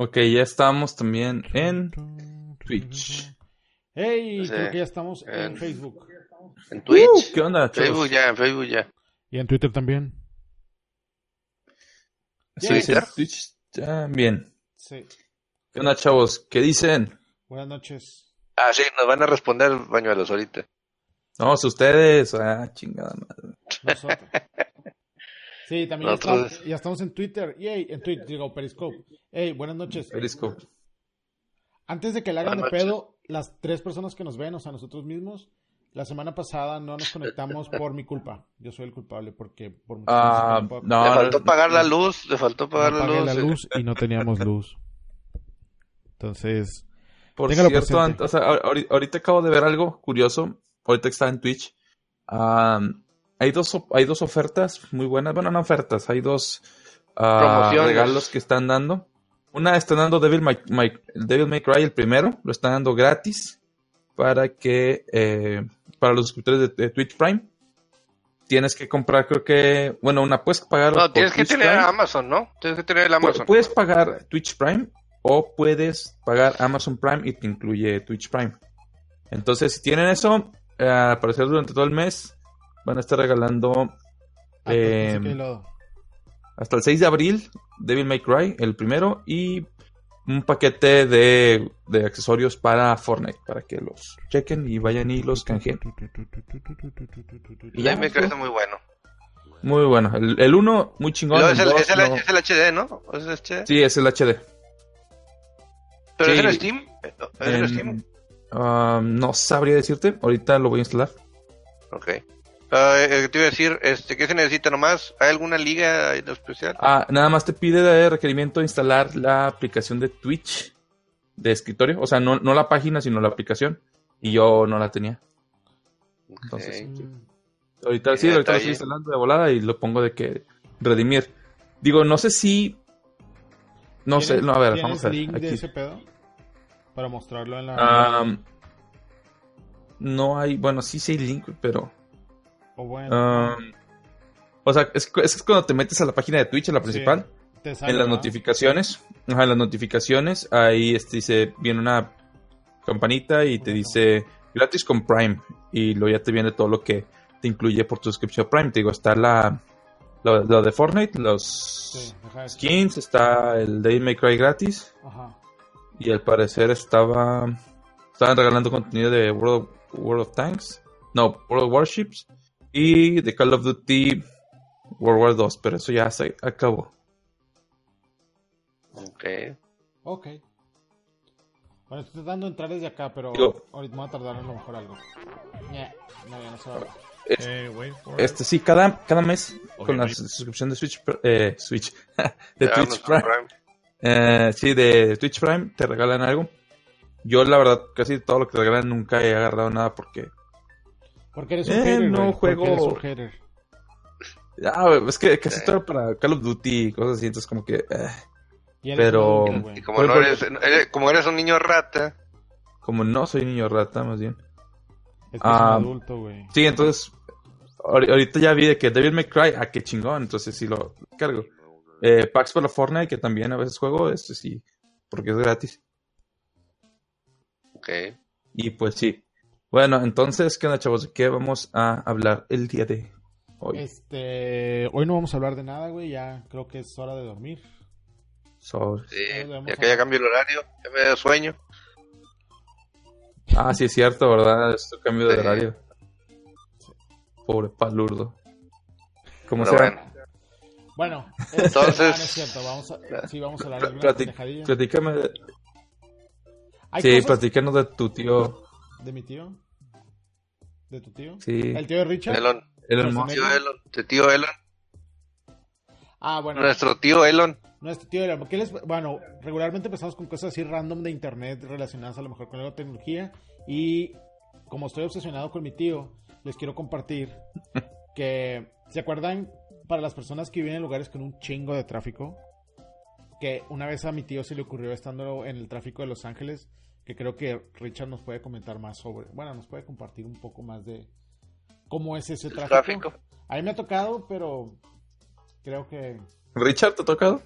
Ok, ya estamos también en Twitch. Hey, Sí. creo que ya estamos en En- Facebook. En Twitch. Uh, ¿Qué onda, chavos? Facebook ya, en Facebook ya. Y en Twitter también. Sí, sí, Twitch también. Sí. ¿Qué onda, chavos? ¿Qué dicen? Buenas noches. Ah, sí, nos van a responder bañuelos ahorita. No, si ustedes. Ah, chingada madre. Nosotros. Sí, también ya, estamos en Twitter. Yay, en Twitter, digo, Periscope. Hey, buenas noches. Periscope. Antes de que le hagan de Buenas noches. pedo, las tres personas que nos ven, o sea, nosotros mismos, la semana pasada no nos conectamos por mi culpa. Yo soy el culpable porque por muchas Ah, cosas no le faltó pagar la luz, le faltó pagar la pagué luz. la eh. luz y no teníamos luz. Entonces, Por cierto, o sea, ahor- ahori- ahorita acabo de ver algo curioso. Ahorita que está en Twitch. Am, hay, dos, hay dos ofertas muy buenas. Bueno, no ofertas. Hay dos ah, regalos que están dando. Una están dando Devil May, May- Devil May Cry, el primero. Lo están dando gratis. Para que. eh, para los suscriptores de, de Twitch Prime. Tienes que comprar, creo que. Bueno, una puedes pagar. No, tienes que Twitch tener Prime. Amazon, ¿no? Tienes que tener el Amazon. Puedes pagar Twitch Prime o puedes pagar Amazon Prime y te incluye Twitch Prime. Entonces, si tienen eso, eh, al parecer durante todo el mes van a estar regalando ah, Eh, que lo- hasta el 6 de abril Devil May Cry, el primero, y un paquete de, de accesorios para Fortnite, para que los chequen y vayan y los canjeen. Y Ya me parece muy bueno. Muy bueno. El, el uno, muy chingón. Es, el, es, el, no. es el HD, ¿no? ¿Es el HD? Sí, es el HD. ¿Pero es en Steam? ¿Es en En- Steam? ah, no sabría decirte. Ahorita lo voy a instalar. Ok. Ah, eh, te iba a decir, este, ¿qué se necesita nomás? ¿Hay alguna liga en especial? Ah, nada más te pide de requerimiento instalar la aplicación de Twitch de escritorio. O sea, no, no la página, sino la aplicación. Y yo no la tenía. Entonces, ahorita sí, ahorita lo estoy instalando de volada y lo pongo de que redimir. Digo, no sé si. No sé, ¿tienes- no, a ver, ¿tienes vamos a ver. link de aquí. ese pedo? Para mostrarlo en la... No hay, bueno, sí, sí hay link, pero. O bueno, am, o sea, es, es cuando te metes a la página de Twitch, a la Sí, principal. te sale, En las notificaciones, ajá, en las notificaciones, ahí este, dice, viene una campanita y te dice gratis con Prime. Y luego ya te viene todo lo que te incluye por tu suscripción a Prime. Te digo, está la, lo, lo de Fortnite, los Sí, skins, está el Day May Cry gratis. Ajá. Y al parecer estaba. Estaban regalando contenido de World, World of Tanks. No, World of Warships. Y de Call of Duty World War 2. Pero eso ya se acabó. Ok. Ok. Bueno, estoy tratando de entrar desde acá, pero Digo- ahorita me va a tardar a lo mejor algo. Ñe, no, ya no se va. Es- Eh, wait for it. Este sí, cada, cada mes con la suscripción de Switch, eh, Switch, de Twitch Prime, Prime. eh, sí, de Twitch Prime te regalan algo. Yo la verdad casi todo lo que te regalan nunca he agarrado nada porque, Porque eres un Eh, hater, no juego- eres un hater. ah, es que casi Eh. todo para Call of Duty y cosas así, entonces como que, eh, Y Pero-. Y como, no eres, eres- como eres un niño rata, como no soy niño rata más bien. Es que ah, es un adulto, güey. Sí, entonces ahori- ahorita ya vi de que Devil May Cry, ah, qué chingón, entonces sí lo cargo. Eh, Packs para Fortnite, que también a veces juego, este sí, porque es gratis. ok. Y pues sí. Bueno, entonces, ¿qué onda, chavos? ¿De qué vamos a hablar el día de hoy? Este, hoy no vamos a hablar de nada, güey. Ya creo que es hora de dormir. So- Sí, ya que ya cambió el horario, ya me da sueño. Ah, sí, es cierto, ¿verdad? Esto cambio de Sí. horario. Pobre palurdo. Como sea, bueno, Bueno, este, Entonces- ah, no es cierto. Vamos a, sí, vamos a hablar de platícame. de- Sí, cosas platícanos de tu tío. De mi tío. ¿De tu tío? Sí, ¿El tío de Richard? Elon, Elon Musk. tío Elon, tu tío Elon, Ah, bueno. nuestro tío Elon. Nuestro tío ¿qué les- bueno, regularmente empezamos con cosas así random de internet relacionadas a lo mejor con la tecnología y como estoy obsesionado con mi tío, les quiero compartir que, ¿se acuerdan para las personas que viven en lugares con un chingo de tráfico? Que una vez a mi tío se le ocurrió estando en el tráfico de Los Ángeles, que creo que Richard nos puede comentar más sobre, bueno, nos puede compartir un poco más de cómo es ese El tráfico. tráfico. A mí me ha tocado, pero creo que ¿Richard te ha tocado?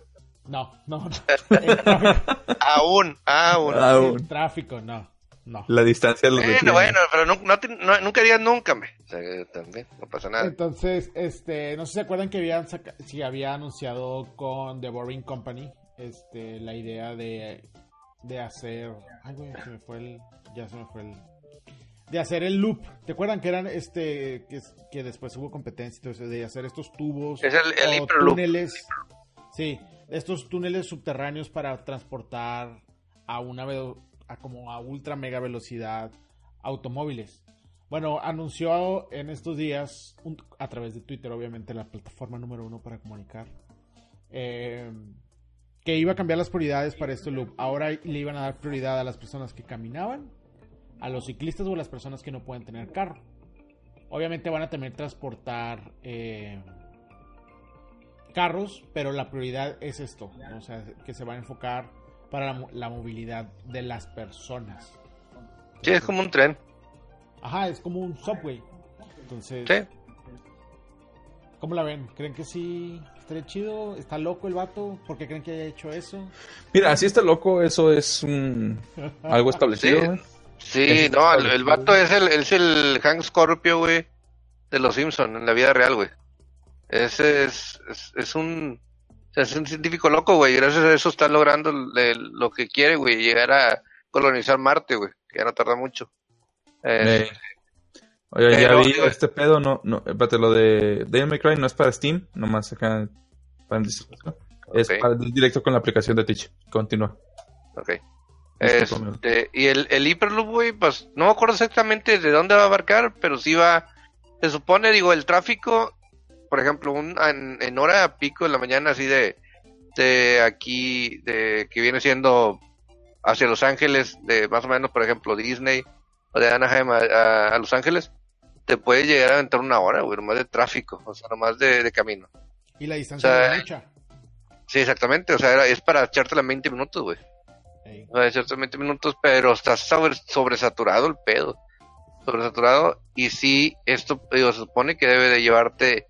No, no, no. El tráfico, Aún, aún. Aún. el tráfico, no. No. La distancia lo Bueno, bueno, pero no, no, te- no- nunca digas nunca, me. O sea, que también, no pasa nada. Entonces, este, no sé si se acuerdan que habían saca- si había anunciado con The Boring Company, este, la idea de, de hacer, ay güey, se me fue el, ya se me fue el, de hacer el loop. ¿Te acuerdan que eran, este, que, es- que después hubo competencia, entonces, de hacer estos tubos Es el- el o túneles, sí, estos túneles subterráneos para transportar a una a como a ultra mega velocidad automóviles. Bueno, anunció en estos días, un- a través de Twitter, obviamente, la plataforma número uno para comunicar, eh, que iba a cambiar las prioridades para este loop. Ahora le iban a dar prioridad a las personas que caminaban, a los ciclistas o a las personas que no pueden tener carro. Obviamente van a también transportar eh, carros, pero la prioridad es esto, ¿no? o sea, que se va a enfocar para la, mo- la movilidad de las personas. Sí, es como un tren. Ajá, es como un subway. Entonces, Sí. ¿cómo la ven? ¿Creen que sí estaría chido? ¿Está loco el vato? ¿Por qué creen que haya hecho eso? Mira, si está loco, eso es un algo establecido, Sí. Ese no, el, el- vato es el, es el Hank Scorpio, güey, de los Simpson en la vida real, güey. Ese es, es, es un, es un científico loco, güey, y gracias a eso está logrando lo que quiere, güey, llegar a colonizar Marte, güey, que ya no tarda mucho. Eh, Eh, Oye, ya vi este pedo, no, no, espérate, lo de Devil May Cry no es para Steam, nomás acá para el dispositivo. Es Ok. para directo con la aplicación de Twitch. Continúa. Ok. Conmigo. Este, y el, el Hyperloop, güey, pues no me acuerdo exactamente de dónde va a abarcar, pero sí va, se supone, digo, el tráfico, por ejemplo, un, en, en hora pico de la mañana, así de, de aquí, de que viene siendo hacia Los Ángeles, de más o menos, por ejemplo, Disney, o de Anaheim a, a- a Los Ángeles, te puede llegar a aventar una hora, güey, nomás de tráfico, o sea, nomás de, de camino. Y la distancia O sea. Sí, exactamente, o sea, era- es para echártela en 20 minutos, güey. Ey. Va a ser 20 minutos, pero está sobre, sobresaturado el pedo. Sobresaturado. Y sí, esto digo, se supone que debe de llevarte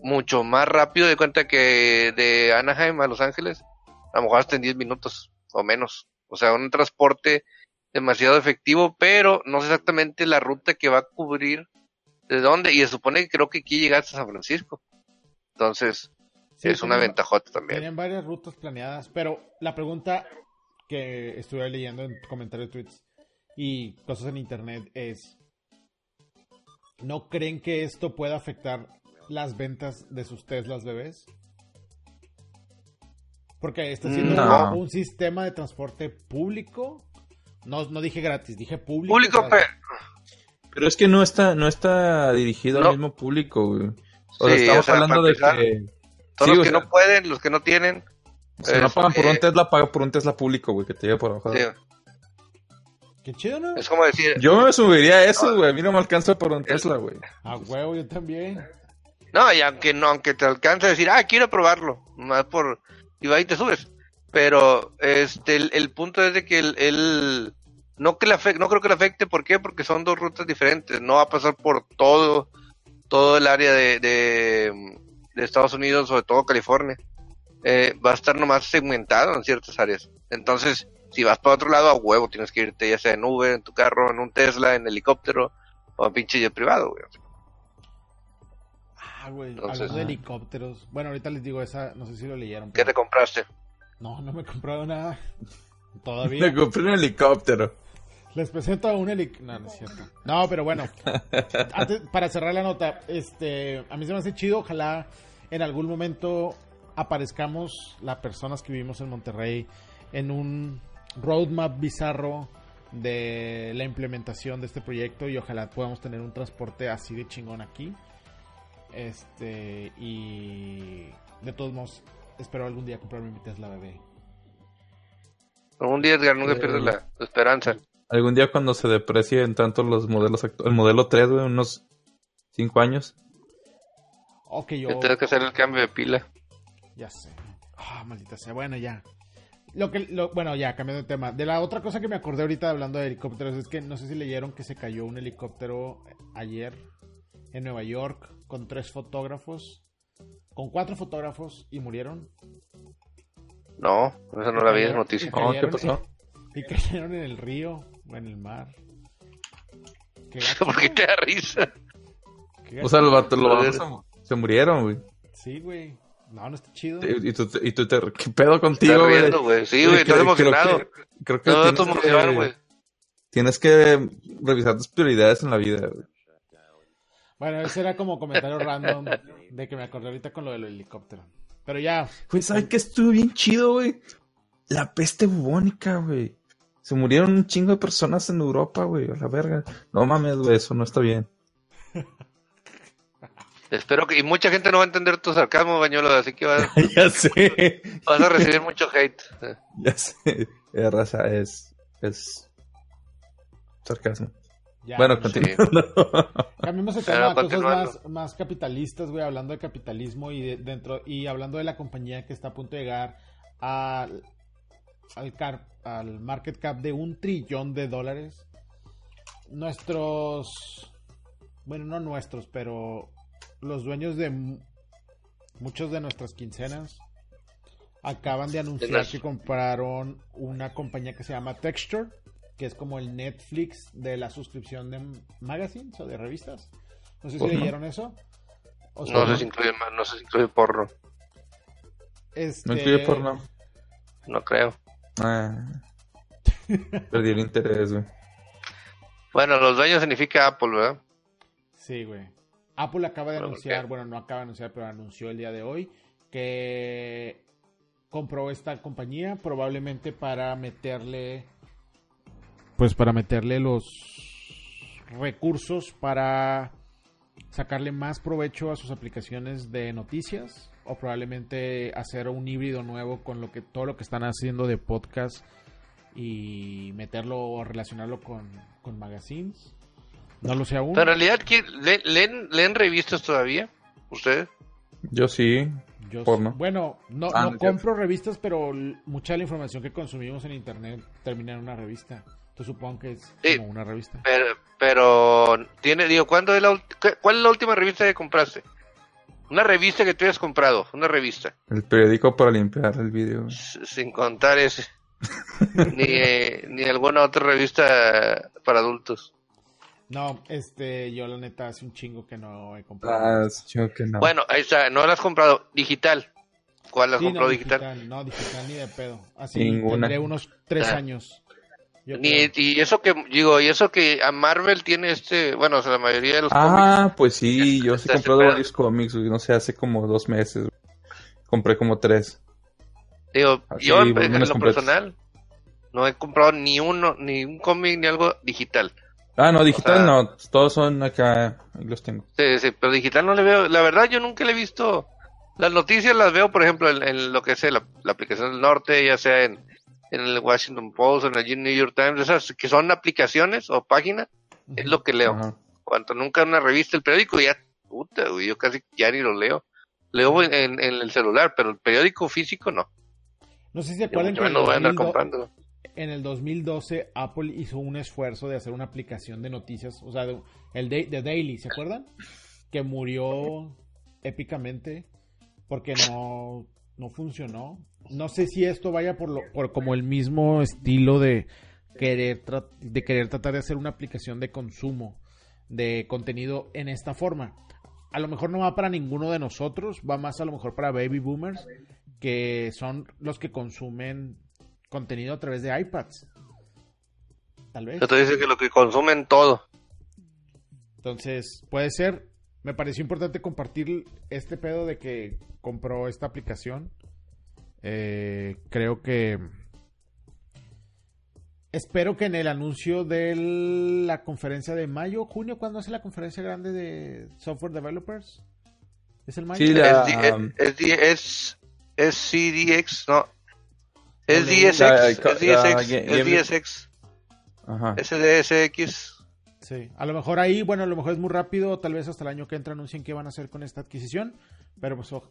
mucho más rápido de cuenta que de Anaheim a Los Ángeles. A lo mejor hasta en 10 minutos o menos. O sea, un transporte demasiado efectivo, pero no sé exactamente la ruta que va a cubrir de dónde. Y se supone que creo que aquí llegaste a San Francisco. Entonces, Sí, es una ventajota también. Tienen varias rutas planeadas, pero la pregunta que estuve leyendo en comentarios, tweets y cosas en internet es, ¿no creen que esto pueda afectar las ventas de sus Teslas bebés? Porque está siendo No. un, un sistema de transporte público. No, no dije gratis, dije público. Público, o sea, pero... Pero es que no está, no está dirigido No. al mismo público, güey. O sea, Sí, estamos o sea, hablando de empezar, que Todos Sí, los que sea- no pueden, los que no tienen, si no pagan por este- un Tesla, paga por un Tesla público, güey, que te lleve por abajo. sí, Qué chido, ¿no? es como decir, Yo me subiría a eso, güey. A mí no me alcanza por un Tesla, güey. A huevo, yo también. no, y aunque no, aunque te alcance a decir, ah, quiero probarlo, más por, y va y te subes. Pero, este, el, el punto es de que el, el- no que le afecte, no creo que le afecte, ¿por qué? Porque son dos rutas diferentes, no va a pasar por todo, todo el área de, de, de Estados Unidos, sobre todo California. Eh, va a estar nomás segmentado en ciertas áreas. Entonces, si vas para otro lado, a huevo, tienes que irte ya sea en Uber, en tu carro, en un Tesla, en helicóptero, o en pinche jet privado, güey. Ah, güey, Entonces- hablando de helicópteros. Bueno, ahorita les digo esa, no sé si lo leyeron. ¿Qué te compraste? No, no me he comprado nada. Todavía. Me compré un helicóptero. Les presento a un helicóptero. No, no es cierto. No, pero bueno. Antes- para cerrar la nota, este, a mí se me hace chido. Ojalá en algún momento aparezcamos las personas que vivimos en Monterrey en un roadmap bizarro de la implementación de este proyecto y ojalá podamos tener un transporte así de chingón aquí. Este, y de todos modos, espero algún día comprarme mi Tesla bebé. Un día, Edgar, nunca Eh. pierdes la, la esperanza. Algún día cuando se deprecien tanto los modelos actuales, el modelo 3, güey, unos 5 años. Ok, yo. Tienes que hacer el cambio de pila. Ya sé. Ah, maldita sea. Bueno, ya. Lo que, lo, bueno, ya, cambiando de tema. De la otra cosa que me acordé ahorita hablando de helicópteros es que no sé si leyeron que se cayó un helicóptero ayer en Nueva York con tres fotógrafos, con cuatro fotógrafos y murieron. No, esa no la vi, es noticia. No, ¿qué cayeron- pasó? Y cayeron en el río o en el mar. Qué ¿Por qué te da risa? qué O sea, los vatos, los vatos se, murieron, güey. Sí, güey. No, no está chido. Y, y tú, te- y tú te... ¿Qué pedo contigo, güey? Sí, güey, estás Creo- emocionado. Creo que, creo que No, tienes, que, güey. tienes que revisar tus prioridades en la vida, güey. Bueno, ese era como comentario random de que me acordé ahorita con lo del helicóptero. Pero ya, Güey, ¿sabes qué estuvo bien chido, güey? La peste bubónica, güey. Se murieron un chingo de personas en Europa, güey, a la verga. No mames, güey, eso no está bien. Espero que... Y mucha gente no va a entender tu sarcasmo, Bañuelo, así que vas, ya sé. vas a recibir mucho hate. Ya sé. Eh, raza, es. Es. Sarcasmo. Ya. bueno, no, continuando. Cambiemos el tema a cosas más, más capitalistas, güey, hablando de capitalismo y de- dentro y hablando de la compañía que está a punto de llegar al al, car- al market cap de un trillón de dólares. Nuestros, bueno, no nuestros, pero los dueños de mu- muchos de nuestras quincenas acaban de anunciar que compraron una compañía que se llama Texture, que es como el Netflix de la suscripción de magazines o de revistas. No sé si Porno. leyeron eso. O No sea, sé si incluye, no sé si incluye porno. este, No incluye porno. No creo. Ah. Perdí el interés, güey. Bueno, los dueños significa Apple, ¿verdad? Sí, güey. Apple acaba de ¿Pero por anunciar, bueno, no acaba de anunciar, pero anunció el día de hoy que compró esta compañía probablemente para meterle, pues para meterle los recursos para sacarle más provecho a sus aplicaciones de noticias o probablemente hacer un híbrido nuevo con lo que todo lo que están haciendo de podcast y meterlo o relacionarlo con, con magazines. No lo sé aún. En realidad, ¿quién- le- leen, leen revistas todavía? ¿Ustedes? Yo sí. Yo porno. sí. Bueno, no, Ah, no compro revistas, pero mucha de la información que consumimos en internet termina en una revista. Entonces supongo que es Sí. como una revista. Pero, pero tiene, digo, ¿cuándo es la, ¿cuál es la última revista que compraste? Una revista que tú hayas comprado, una revista, El periódico para limpiar el s- sin contar ese. ni, eh, ni alguna otra revista para adultos. No, este, yo la neta hace un chingo que no he comprado. Ah, que no. Bueno, ahí está, no la has comprado digital. ¿Cuál la has Sí, comprado no, digital? No, digital ni de pedo. Así Ninguna. tendré unos tres Ah. años. Ni, y eso que, digo, y eso que a Marvel tiene este, bueno, o sea, la mayoría de los cómics. Ah, pues sí, yo sí he comprado varios cómics, no sé, hace como dos meses. Compré como tres. Digo, Así, yo en, lo completos. personal no he comprado ni uno, ni un cómic ni algo digital. Ah, no, digital O sea- no, todos son acá, los tengo. Sí, sí, pero digital no le veo. La verdad, yo nunca le he visto. Las noticias las veo, por ejemplo, en, en lo que es la, la aplicación del norte, ya sea en, en el Washington Post, en el New York Times, esas que son aplicaciones o páginas, es lo que leo. Cuanto nunca una revista, el periódico ya, puta, güey, yo casi ya ni lo leo. Leo en, el celular, pero el periódico físico no. No sé si se acuerdan que en el, voy a andar 2002 comprando. en el 2012 Apple hizo un esfuerzo de hacer una aplicación de noticias, o sea, de- el de, de Daily, ¿se acuerdan? Que murió épicamente porque no, no funcionó. No sé si esto vaya por, lo, por como el mismo estilo de querer, de querer tratar de hacer una aplicación de consumo de contenido en esta forma. A lo mejor no va para ninguno de nosotros, va más a lo mejor para baby boomers, que son los que consumen contenido a través de iPads. Tal vez. Yo te dice que lo que consumen todo. Entonces, puede ser. Me pareció importante compartir este pedo de que compró esta aplicación. Eh, creo que. Espero que en el anuncio de la conferencia de mayo, junio, ¿cuándo hace la conferencia grande de software developers? ¿Es el mayo? Sí, la- Es, um, es, es, es CDX, no. Es DSX, es DSX, es DSX, Ajá. SDSX. Sí, a lo mejor ahí, bueno, a lo mejor es muy rápido, tal vez hasta el año que entra anuncien qué van a hacer con esta adquisición, pero pues ojo.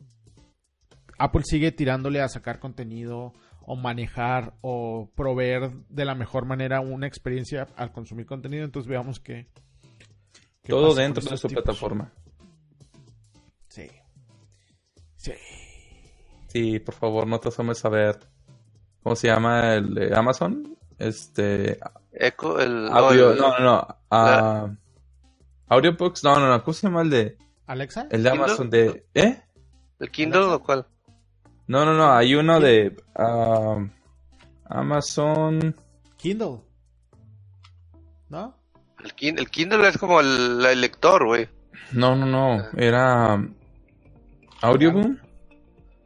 Apple sigue tirándole a sacar contenido o manejar o proveer de la mejor manera una experiencia al consumir contenido, entonces veamos qué. qué Todo dentro de su tipos. plataforma. Sí. Sí. Sí, por favor, no te asomes a ver ¿cómo se llama el de Amazon? Este, Echo, el... audio, no, no, no, ah, Audiobooks, no, no, no, ¿cómo se llama el de, ¿Alexa? el de ¿Kindle? Amazon de, ¿eh? ¿El Kindle o cuál? No, no, no, hay uno de ah, Amazon, Kindle. ¿No? El, Kin- el Kindle es como el, el lector, güey. no, no, no, era Audioboom,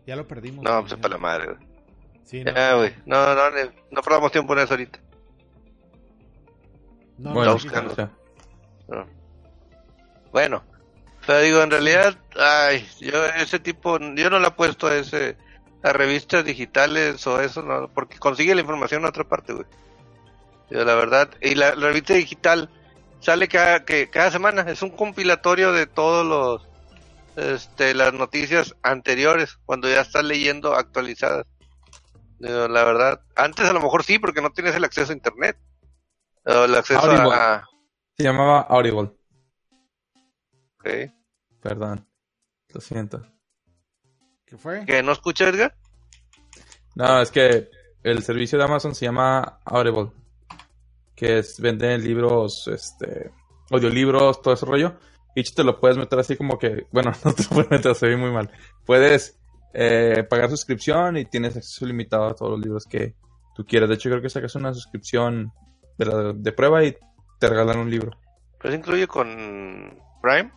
Ya lo perdimos. No, pues para la madre, güey. Sí, no, Ya, güey. No, no, no, no perdamos tiempo en eso ahorita. No, bueno, no, buscando. No. Bueno, pero digo, en realidad, ay, yo ese tipo, yo no le apuesto a ese, a revistas digitales o eso, no, porque consigue la información en otra parte, güey. Yo, la verdad, y la, la revista digital sale cada, que, cada semana, es un compilatorio de todos los, este, las noticias anteriores, cuando ya estás leyendo actualizadas. Digo, la verdad, antes a lo mejor sí, porque no tienes el acceso a internet, o el acceso Audible. a, se llamaba Audible, ok. perdón, lo siento. ¿Qué fue? ¿Que no escucha Edgar? No, es que el servicio de Amazon se llama Audible, que es venden libros, este, audiolibros, todo ese rollo. Y te lo puedes meter así como que, bueno, no te lo puedes meter, se ve muy mal. Puedes eh, pagar suscripción y tienes acceso limitado a todos los libros que tú quieras. De hecho, creo que sacas una suscripción de, la- de prueba y te regalan un libro. ¿Pero se incluye con Prime?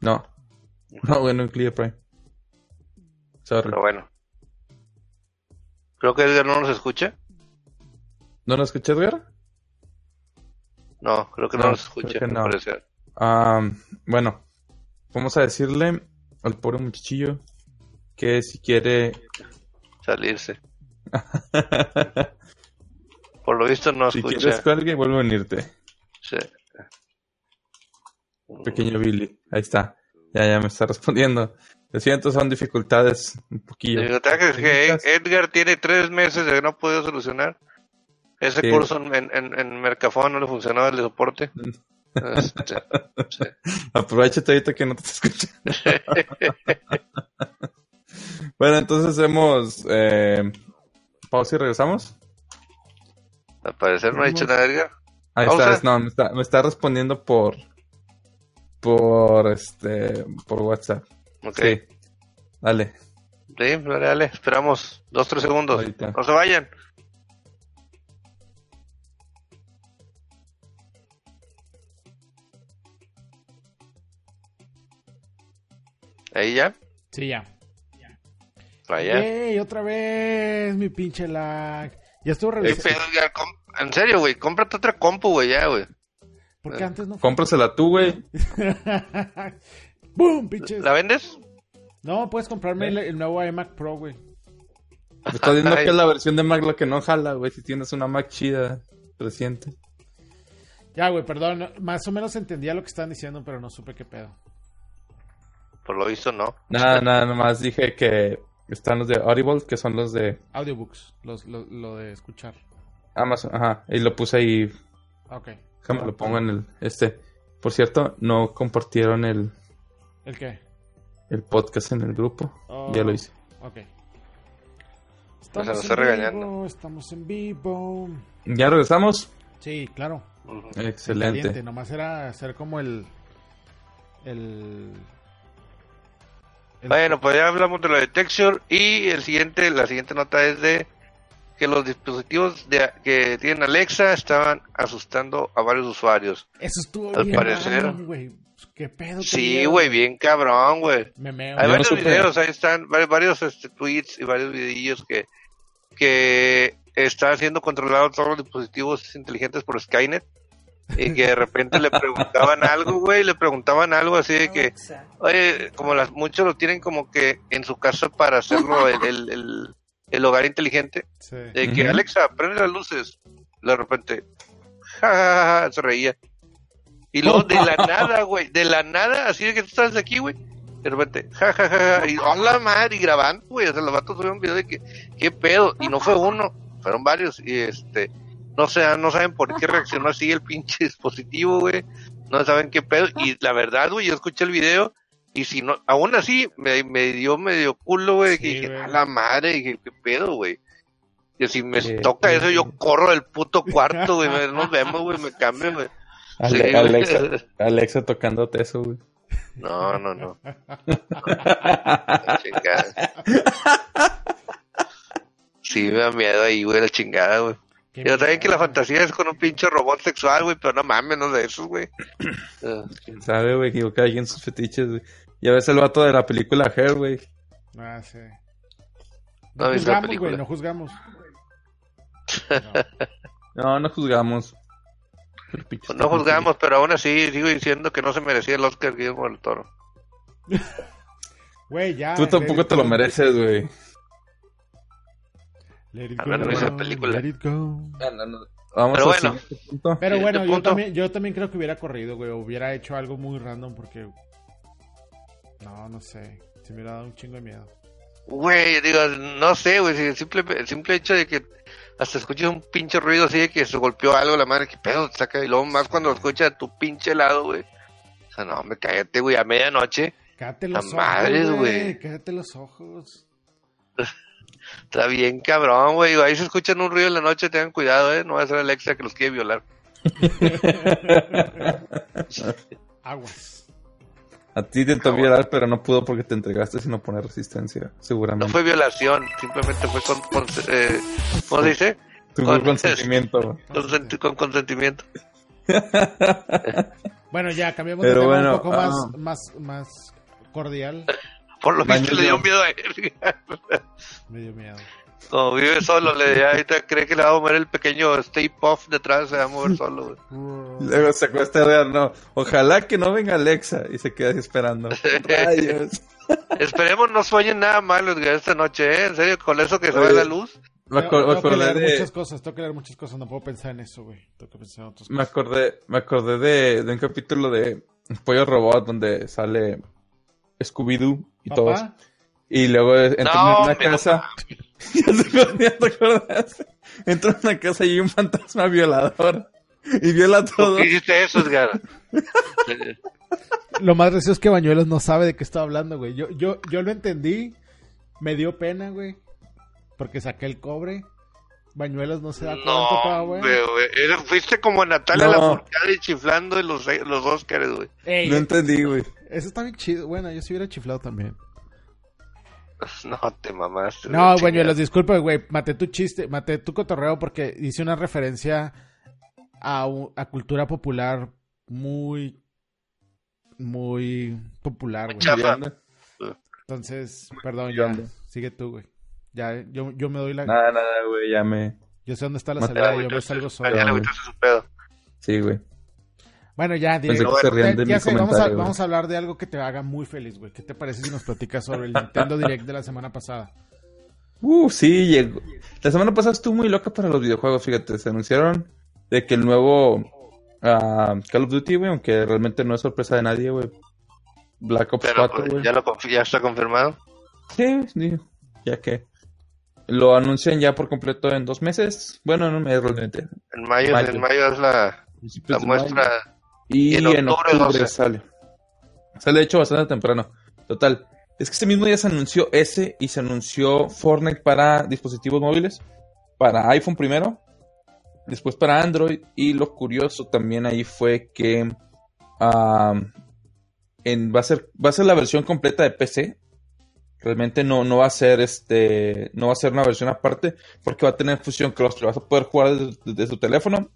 No, no, bueno, incluye Prime. Sorry. Pero bueno. Creo que Edgar no nos escucha. ¿No lo escuché, Edgar? No, creo que no, No, nos escucha. que no. bueno, vamos a decirle al pobre muchachillo que si quiere... Salirse. Por lo visto no si escucha. quieres cuelgue, vuelve a unirte. Sí. Pequeño Billy. Ahí está. Ya, ya me está respondiendo. Lo siento, son dificultades un poquillo. Hagas que. Edgar tiene tres meses de que no ha podido solucionar. Ese Sí. curso en, en, en Mercafón no le funcionaba el de soporte. Este, sí. Aprovechate ahorita que no te escucha. bueno, entonces hacemos eh, pausa y regresamos. Al parecer no ha dicho nada. Ahí está, no, me está, me está respondiendo por por este por WhatsApp. Ok. Sí. Dale. Sí, dale, dale, esperamos dos, tres segundos. Ahorita. No se vayan. Ahí ya. Sí, ya. Vaya. ¡Ey! Otra vez, mi pinche lag. Ya estuvo ¿Qué revisando. En serio, güey, cómprate otra compu, güey, ya, güey. Porque antes no. Cómprasela tú, güey. ¡Boom, pinches! ¿La vendes? No, puedes comprarme el, el nuevo iMac Pro, güey. Me estás diciendo que es la versión de Mac la que no jala, güey. Si tienes una Mac chida reciente. Ya, güey, perdón. Más o menos entendía lo que estaban diciendo, pero no supe qué pedo. Por lo visto, no. Nada, nada, nomás dije que están los de Audible, que son los de Audiobooks, los, lo, lo de escuchar. Amazon. Ajá. Y lo puse ahí. Ok. Déjame lo pongo en el. Este. Por cierto, no compartieron el, ¿El qué? el podcast en el grupo. Oh. Ya lo hice. Ok. Nos Estamos está en regañando. vivo, estamos en vivo. ¿Ya regresamos? Sí, claro. Excelente. Caliente, nomás era hacer como el. El. el- Bueno, pues ya hablamos de lo de Texture y el siguiente, la siguiente nota es de que los dispositivos de, que tienen Alexa estaban asustando a varios usuarios. Eso estuvo Al bien. parecer. güey. ¿Qué pedo? Sí, güey, bien cabrón, güey. Me meo. Hay Yo no varios supe. videos, ahí están, varios, varios este, tweets y varios videillos que, que están siendo controlados todos los dispositivos inteligentes por Skynet y que de repente le preguntaban algo, güey, le preguntaban algo así de que, oye, como las, muchos lo tienen como que en su casa para hacerlo el, el, el, el hogar inteligente, Sí. de que. Alexa, prende las luces, de repente, ja, ja, ja, ja, se reía. Y luego de la nada, güey, de la nada, así de que tú estás aquí, güey, de repente, ja, ja, ja, ja, y hola madre, y grabando, güey, o sea, los vatos subieron un video de que, qué pedo, y no fue uno, fueron varios, y este, no sé, no saben por qué reaccionó así el pinche dispositivo, güey, no saben qué pedo, y la verdad, güey, yo escuché el video, y si no, aún así, me, me dio medio culo, güey, Sí, que dije, a la madre, dije, qué pedo, güey. Yo si me Eh, toca eso, yo corro del puto cuarto, güey. Nos vemos, güey, me cambio, güey. Ale-. Alexa, Alexa tocándote eso, güey. No, no, no. Chingada. Sí, me da miedo ahí, güey, la chingada, güey. Qué Yo saben que la fantasía es con un pinche robot sexual, güey, pero no mames, no de esos, güey. Eh, ¿Quién sabe, güey? Que cada quien sus fetiches, güey. Y a veces el vato de la película Hair, güey. Ah, sí. No No juzgamos, güey, no juzgamos. No. No, no juzgamos. Pues no juzgamos, pero aún así sigo diciendo que no se merecía el Oscar Guillermo del Toro. Güey, ya. Tú tampoco te lo mereces, güey. Let it Hablando go, de esa película. let it go. Vamos Pero bueno. punto. Pero bueno, yo punto. también, yo también creo que hubiera corrido, güey. Hubiera hecho algo muy random porque. No, no sé. Se me hubiera dado un chingo de miedo. Güey, digo, no sé, güey, si el simple, el simple hecho de que hasta escuches un pinche ruido así de que se golpeó algo, la madre, que pedo, te saca, y luego más cuando lo escuchas a tu pinche lado, güey. O sea, no, me cállate, güey, a medianoche. Cállate los La ojos, güey. güey. Cállate los ojos. Está bien cabrón, güey. Ahí se escuchan un ruido en la noche, tengan cuidado, eh. No va a ser Alexa que los quiere violar. Aguas. A ti intentó Ah, bueno. violar, pero no pudo porque te entregaste sin oponer resistencia, No seguramente. fue violación, simplemente fue con, con eh, ¿cómo se dice? Tuvo con- consentimiento. Consenti- con consentimiento. Bueno, ya cambiamos de tema bueno, un poco más, ah. más, más cordial. Por lo visto le dio miedo a él. Me dio miedo. Como vive solo, le ya ahorita cree que le va a mover el pequeño Stay Puff detrás, se va a mover solo, güey. Luego se acuesta a ver, no. Ojalá que no venga Alexa y se quede así esperando. Rayos. Esperemos no sueñen nada malo esta noche, ¿eh? En serio, con eso que se va Oye, la luz. Me, me tengo que acordé leer de. muchas cosas, tengo que leer muchas cosas, no puedo pensar en eso, güey. Tengo que pensar en otras Me cosas. acordé, me acordé de, de un capítulo de Pollo Robot donde sale Scooby-Doo y todos. Papá, Y luego entran No, en una casa. Ya te acuerdas- ya te acordaste. Entran en una casa y hay un fantasma violador. Y viola todo. ¿Por qué hiciste eso, Edgar? lo más gracioso es que Bañuelos no sabe de qué estaba hablando, güey. Yo, yo, yo lo entendí, me dio pena, güey. Porque saqué el cobre. Bañuelos no se da No, pa, güey. Fuiste como Natalia No. la Furcada y chiflando en los, los Oscars, güey. Ey, No entendí, güey. eso está bien chido. Bueno, yo sí hubiera chiflado también. No te mamaste. No, Bañuelos, disculpa, güey. Maté tu chiste, maté tu cotorreo porque hice una referencia a, a cultura popular muy, muy popular, güey. Chafa. Entonces, perdón, ya. Sigue tú, güey. Ya, yo, yo me doy la... Nada, nada, güey. Ya me. Yo sé dónde está la salida, Ya, yo me güey, salgo Ya solo. le agüitaste su pedo. Sí, güey. Bueno, ya, Pensé directo. que se rían Ya, de ya sé, vamos, a, güey. vamos a hablar de algo que te haga muy feliz, güey. ¿Qué te parece si nos platicas sobre el Nintendo Direct de la semana pasada? Uh, sí, llegó. La semana pasada estuvo muy loca para los videojuegos, fíjate. Se anunciaron de que el nuevo ah, Call of Duty, güey, aunque realmente no es sorpresa de nadie, güey. Black Ops Pero 4, pues, güey. ya, lo ya está confirmado. Sí, sí, ya que lo anuncian ya por completo en dos meses. Bueno, en un mes realmente. En mayo, Mayo. en mayo es la, la de muestra. mayo. Y, y en en octubre octubre, 12. sale. Sale de hecho bastante temprano. Total. Es que ese mismo día se anunció ese y se anunció Fortnite para dispositivos móviles. Para iPhone primero. Después para Android. Y lo curioso también ahí fue que en, va, a ser, va a ser la versión completa de PC. Realmente no, no va a ser este. No va a ser una versión aparte. Porque va a tener fusión cross. Vas a poder jugar desde, desde tu teléfono.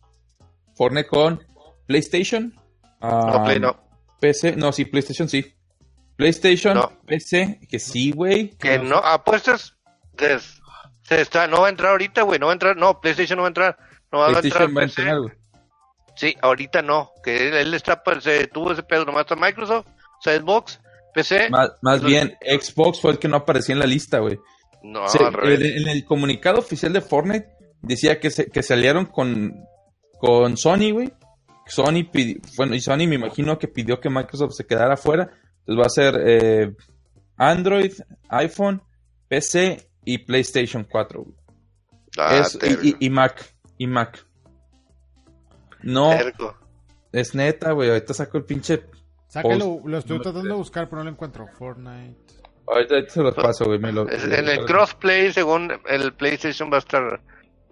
Fortnite con PlayStation. No, ah, Play no. PC. No, sí, PlayStation sí. PlayStation, No. PC. Que sí, güey. Que no, apuestas. des- se está, no va a entrar ahorita, güey. No va a entrar. No, PlayStation no va a entrar. No va a entrar PlayStation va a. Sí, ahorita no. Que él, él está, pues, se tuvo ese pedo nomás a Microsoft, o sea, Xbox, PC. Más, bien, Xbox fue el que no aparecía en la lista, güey. No, Se- en, el comunicado oficial de Fortnite decía que se, que se aliaron con, con Sony, güey. Sony pidió, bueno, y Sony me imagino que pidió que Microsoft se quedara afuera. Entonces va a ser eh, Android, iPhone, PC y PlayStation 4. güey. Ah, Es- y, y- y Mac. Y Mac. No, terco. es neta, güey. Ahorita saco el pinche. Sácalo, lo estoy tratando de buscar, pero no lo encuentro. Fortnite. Ahorita se los paso, güey. me lo- Es- en el crossplay, según el PlayStation va a estar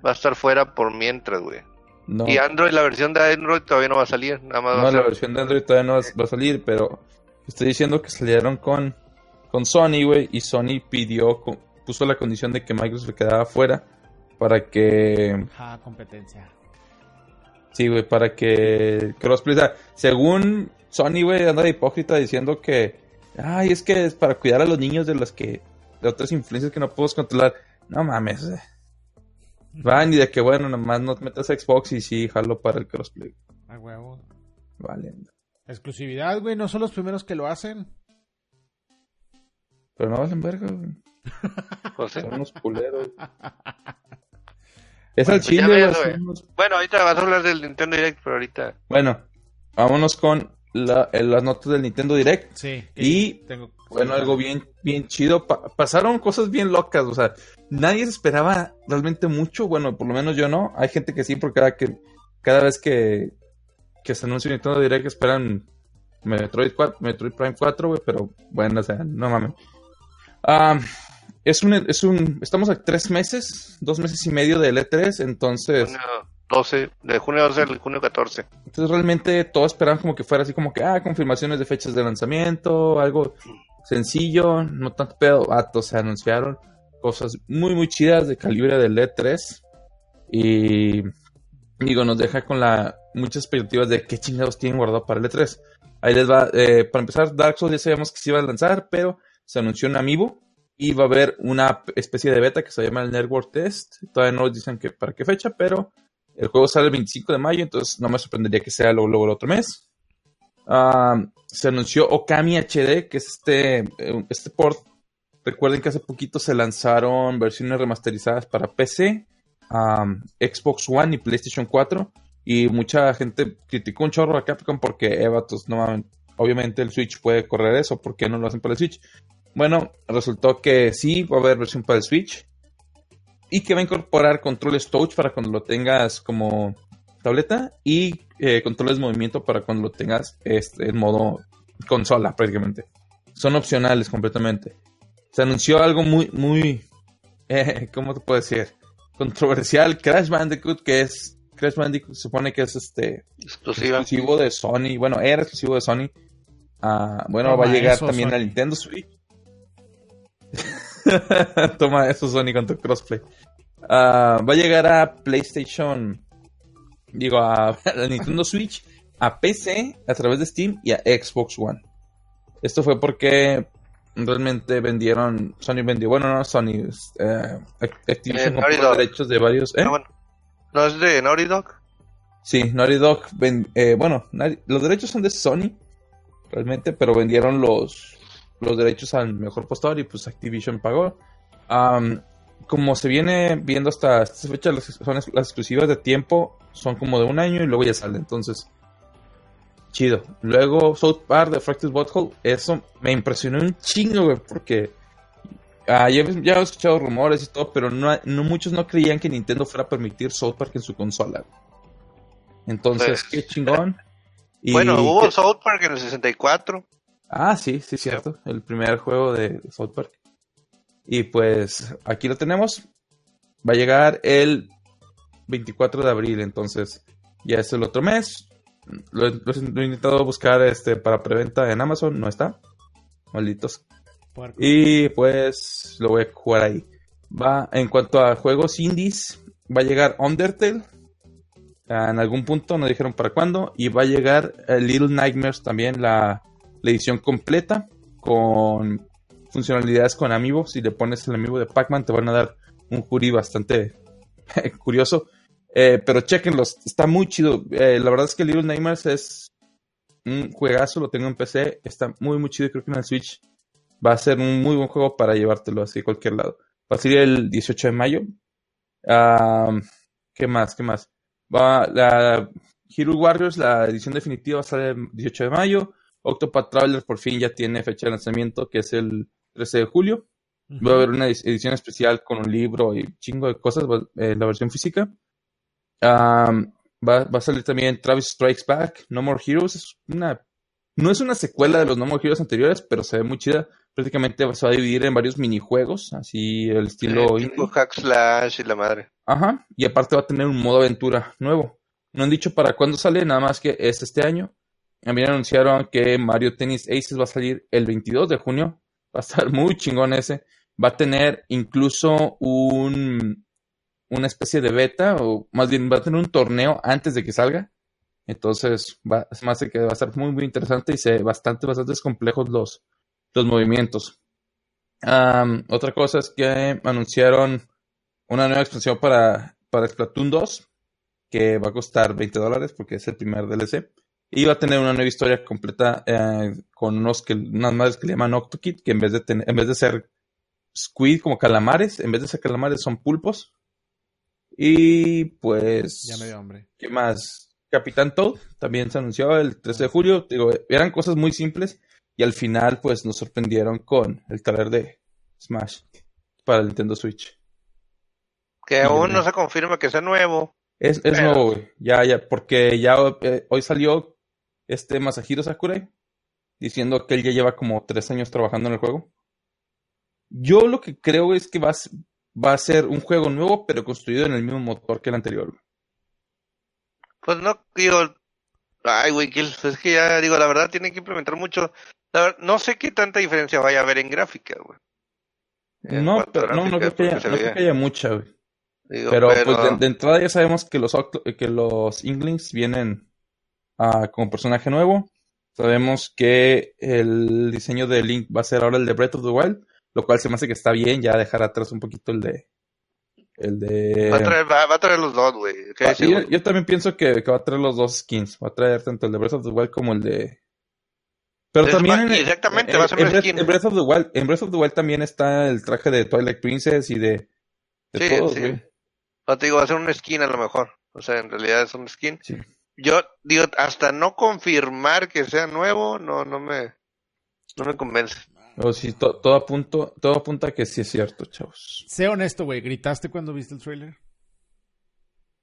va a estar fuera por mientras, güey. No, Y Android, la versión de Android todavía no va a salir, nada más va no, a la ser- versión de Android todavía no va va a salir, pero estoy diciendo que salieron con, con Sony, güey, y Sony pidió, co- puso la condición de que Microsoft quedaba fuera para que, Ah, competencia. sí, güey, para que Crossplay, o sea, según Sony, güey, anda de hipócrita diciendo que, ay, es que es para cuidar a los niños de las que, de otras influencias que no podemos controlar. No mames, eh. Van y de que, bueno, nomás no te metas a Xbox y sí, jalo para el crossplay. A huevo. Vale. Exclusividad, güey. No son los primeros que lo hacen. Pero no valen verga, güey. pues. Son unos culeros. es Bueno, al pues chile, ves, unos- Bueno, ahorita vas a hablar del Nintendo Direct, pero ahorita. Bueno, vámonos con la- eh, las notas del Nintendo Direct. Sí. Y, tengo... Bueno, algo bien, bien chido. Pa- pasaron cosas bien locas, o sea, nadie se esperaba realmente mucho. Bueno, por lo menos yo no. Hay gente que sí, porque cada, que, cada vez que, que se anuncia un Nintendo Direct esperan Metroid, 4, Metroid Prime 4, güey, pero bueno, o sea, no mames. Ah, es un, es un, estamos a tres meses, dos meses y medio del E3, entonces... 12, de junio 12 al junio 14. Entonces realmente todos esperaban como que fuera así como que, ah, confirmaciones de fechas de lanzamiento, algo sencillo, no tanto pedo, vatos, se anunciaron cosas muy muy chidas de calibre del E3 y digo, nos deja con la muchas expectativas de qué chingados tienen guardado para el E3. Ahí les va, eh, para empezar, Dark Souls ya sabíamos que se iba a lanzar, pero se anunció en Amiibo y va a haber una especie de beta que se llama el Network Test. Todavía no dicen que para qué fecha, pero el juego sale el 25 de mayo, entonces no me sorprendería que sea luego, el otro mes. Ah, se anunció Okami HD, que es este, eh, este port. Recuerden que hace poquito se lanzaron versiones remasterizadas para PC, Xbox One y PlayStation 4. Y mucha gente criticó un chorro a Capcom porque, eh, obviamente el Switch puede correr eso, ¿por qué no lo hacen para el Switch? Bueno, resultó que sí, va a haber versión para el Switch. Y que va a incorporar controles touch para cuando lo tengas como tableta y eh, controles de movimiento para cuando lo tengas este, en modo consola prácticamente. Son opcionales completamente. Se anunció algo muy, muy, eh, ¿cómo te puedo decir? Controversial. Crash Bandicoot, que es, Crash Bandicoot se supone que es este Exclusiva. exclusivo de Sony. Bueno, era exclusivo de Sony. Ah, bueno, Toma va a llegar también Sony. al Nintendo Switch. Toma eso, Sony, con tu crossplay. Ah, va a llegar a PlayStation. Digo, a, a Nintendo Switch, a PC, a través de Steam y a Xbox One. Esto fue porque realmente vendieron. Sony vendió. Bueno, no, Sony. eh, Activision Eh, compró los derechos de varios. ¿eh? Ah, bueno. ¿No es de Naughty Dog? Sí, Naughty Dog, ven- eh, bueno, los derechos son de Sony, realmente, pero vendieron los, los derechos al mejor postor y pues Activision pagó. Como se viene viendo hasta esta fecha, las, son las, las exclusivas de tiempo son como de un año y luego ya sale, entonces, chido. Luego South Park de Fractus Butthole, eso me impresionó un chingo, güey, porque ah, ya, ya he escuchado rumores y todo, pero no, no muchos no creían que Nintendo fuera a permitir South Park en su consola. Entonces, Pues, qué chingón. Y Bueno, hubo que- South Park en el 64. Ah, sí, sí, cierto. El primer juego de South Park. Y pues aquí lo tenemos. Va a llegar el 24 de abril, entonces ya es el otro mes. Lo, he- lo he lo he intentado buscar este para preventa en Amazon, no está. Malditos. Puerco. Y pues lo voy a jugar ahí. Va, en cuanto a juegos indies, va a llegar Undertale. En algún punto, no dijeron para cuándo. Y va a llegar eh, Little Nightmares también, la, la edición completa. Con funcionalidades con Amiibo. Si le pones el Amiibo de Pac-Man, te van a dar un jury bastante curioso. Eh, pero chequenlos, está muy chido. Eh, la verdad es que Little Nightmares es un juegazo, lo tengo en PC. Está muy, muy chido. Creo que en el Switch va a ser un muy buen juego para llevártelo así a cualquier lado. Va a salir el 18 de mayo. Ah, ¿Qué más? ¿Qué más? Va la Hero Warriors, la edición definitiva va a salir el 18 de mayo. Octopath Traveler por fin ya tiene fecha de lanzamiento, que es el 13 de julio. Va a haber una edi- edición especial con un libro y chingo de cosas, eh, la versión física. Am, va, va a salir también Travis Strikes Back, No More Heroes. Es una, no es una secuela de los No More Heroes anteriores, pero se ve muy chida. prácticamente se va a dividir en varios minijuegos, así el estilo Eh, tipo hack slash y la madre. Ajá, y aparte va a tener un modo aventura nuevo. No han dicho para cuándo sale, nada más que es este año. También anunciaron que Mario Tennis Aces va a salir el 22 de junio. Va a estar muy chingón ese. Va a tener incluso un, una especie de beta, o más bien va a tener un torneo antes de que salga. Entonces, va, es más de que va a estar muy, muy interesante y se bastante, bastante complejos los, los movimientos. Otra cosa es que anunciaron una nueva expansión para, para Splatoon 2, que va a costar 20 dólares porque es el primer DLC. Y va a tener una nueva historia completa eh, con unos que, unas madres que le llaman Octokit, que en vez de en vez de ser squid como calamares, en vez de ser calamares son pulpos. Y pues, Ya me dio hambre. ¿qué más? Capitán Toad también se anunció el 13 de julio. Digo, eran cosas muy simples y al final pues nos sorprendieron con el trailer de Smash para el Nintendo Switch. Que aún no se confirma que sea nuevo. Es, es Pero- nuevo, güey. Ya, ya, porque ya eh, hoy salió este Masahiro Sakurai diciendo que él ya lleva como tres años trabajando en el juego. Yo lo que creo es que va a, va a ser un juego nuevo, pero construido en el mismo motor que el anterior. Pues no, digo, ay, güey, es que ya, digo, la verdad tienen que implementar mucho. La no sé qué tanta diferencia vaya a haber en gráfica, güey. No, pero no, no creo que haya, no creo que haya mucha, güey. Digo, Pero, pero, pues de, de entrada ya sabemos que los, que los Inklings vienen ah, como personaje nuevo. Sabemos que el diseño de Link va a ser ahora el de Breath of the Wild, lo cual se me hace que está bien, ya dejar atrás un poquito el de... El de... va, a traer, va, va a traer los dos, güey. Ah, yo, yo también pienso que, que va a traer los dos skins. Va a traer tanto el de Breath of the Wild como el de... Pero Es también en, exactamente, en- va a ser en Breath, skin. en Breath of the Wild, en Breath of the Wild también está el traje de Twilight Princess y de, de Sí, todos, sí. No te digo, va a ser un skin a lo mejor. O sea, en realidad es un skin. Sí. Yo digo, hasta no confirmar que sea nuevo, no, no me, no me convence. O sí, to- todo, apunto, todo apunta a que sí es cierto, chavos. Sé honesto, güey. ¿Gritaste cuando viste el trailer?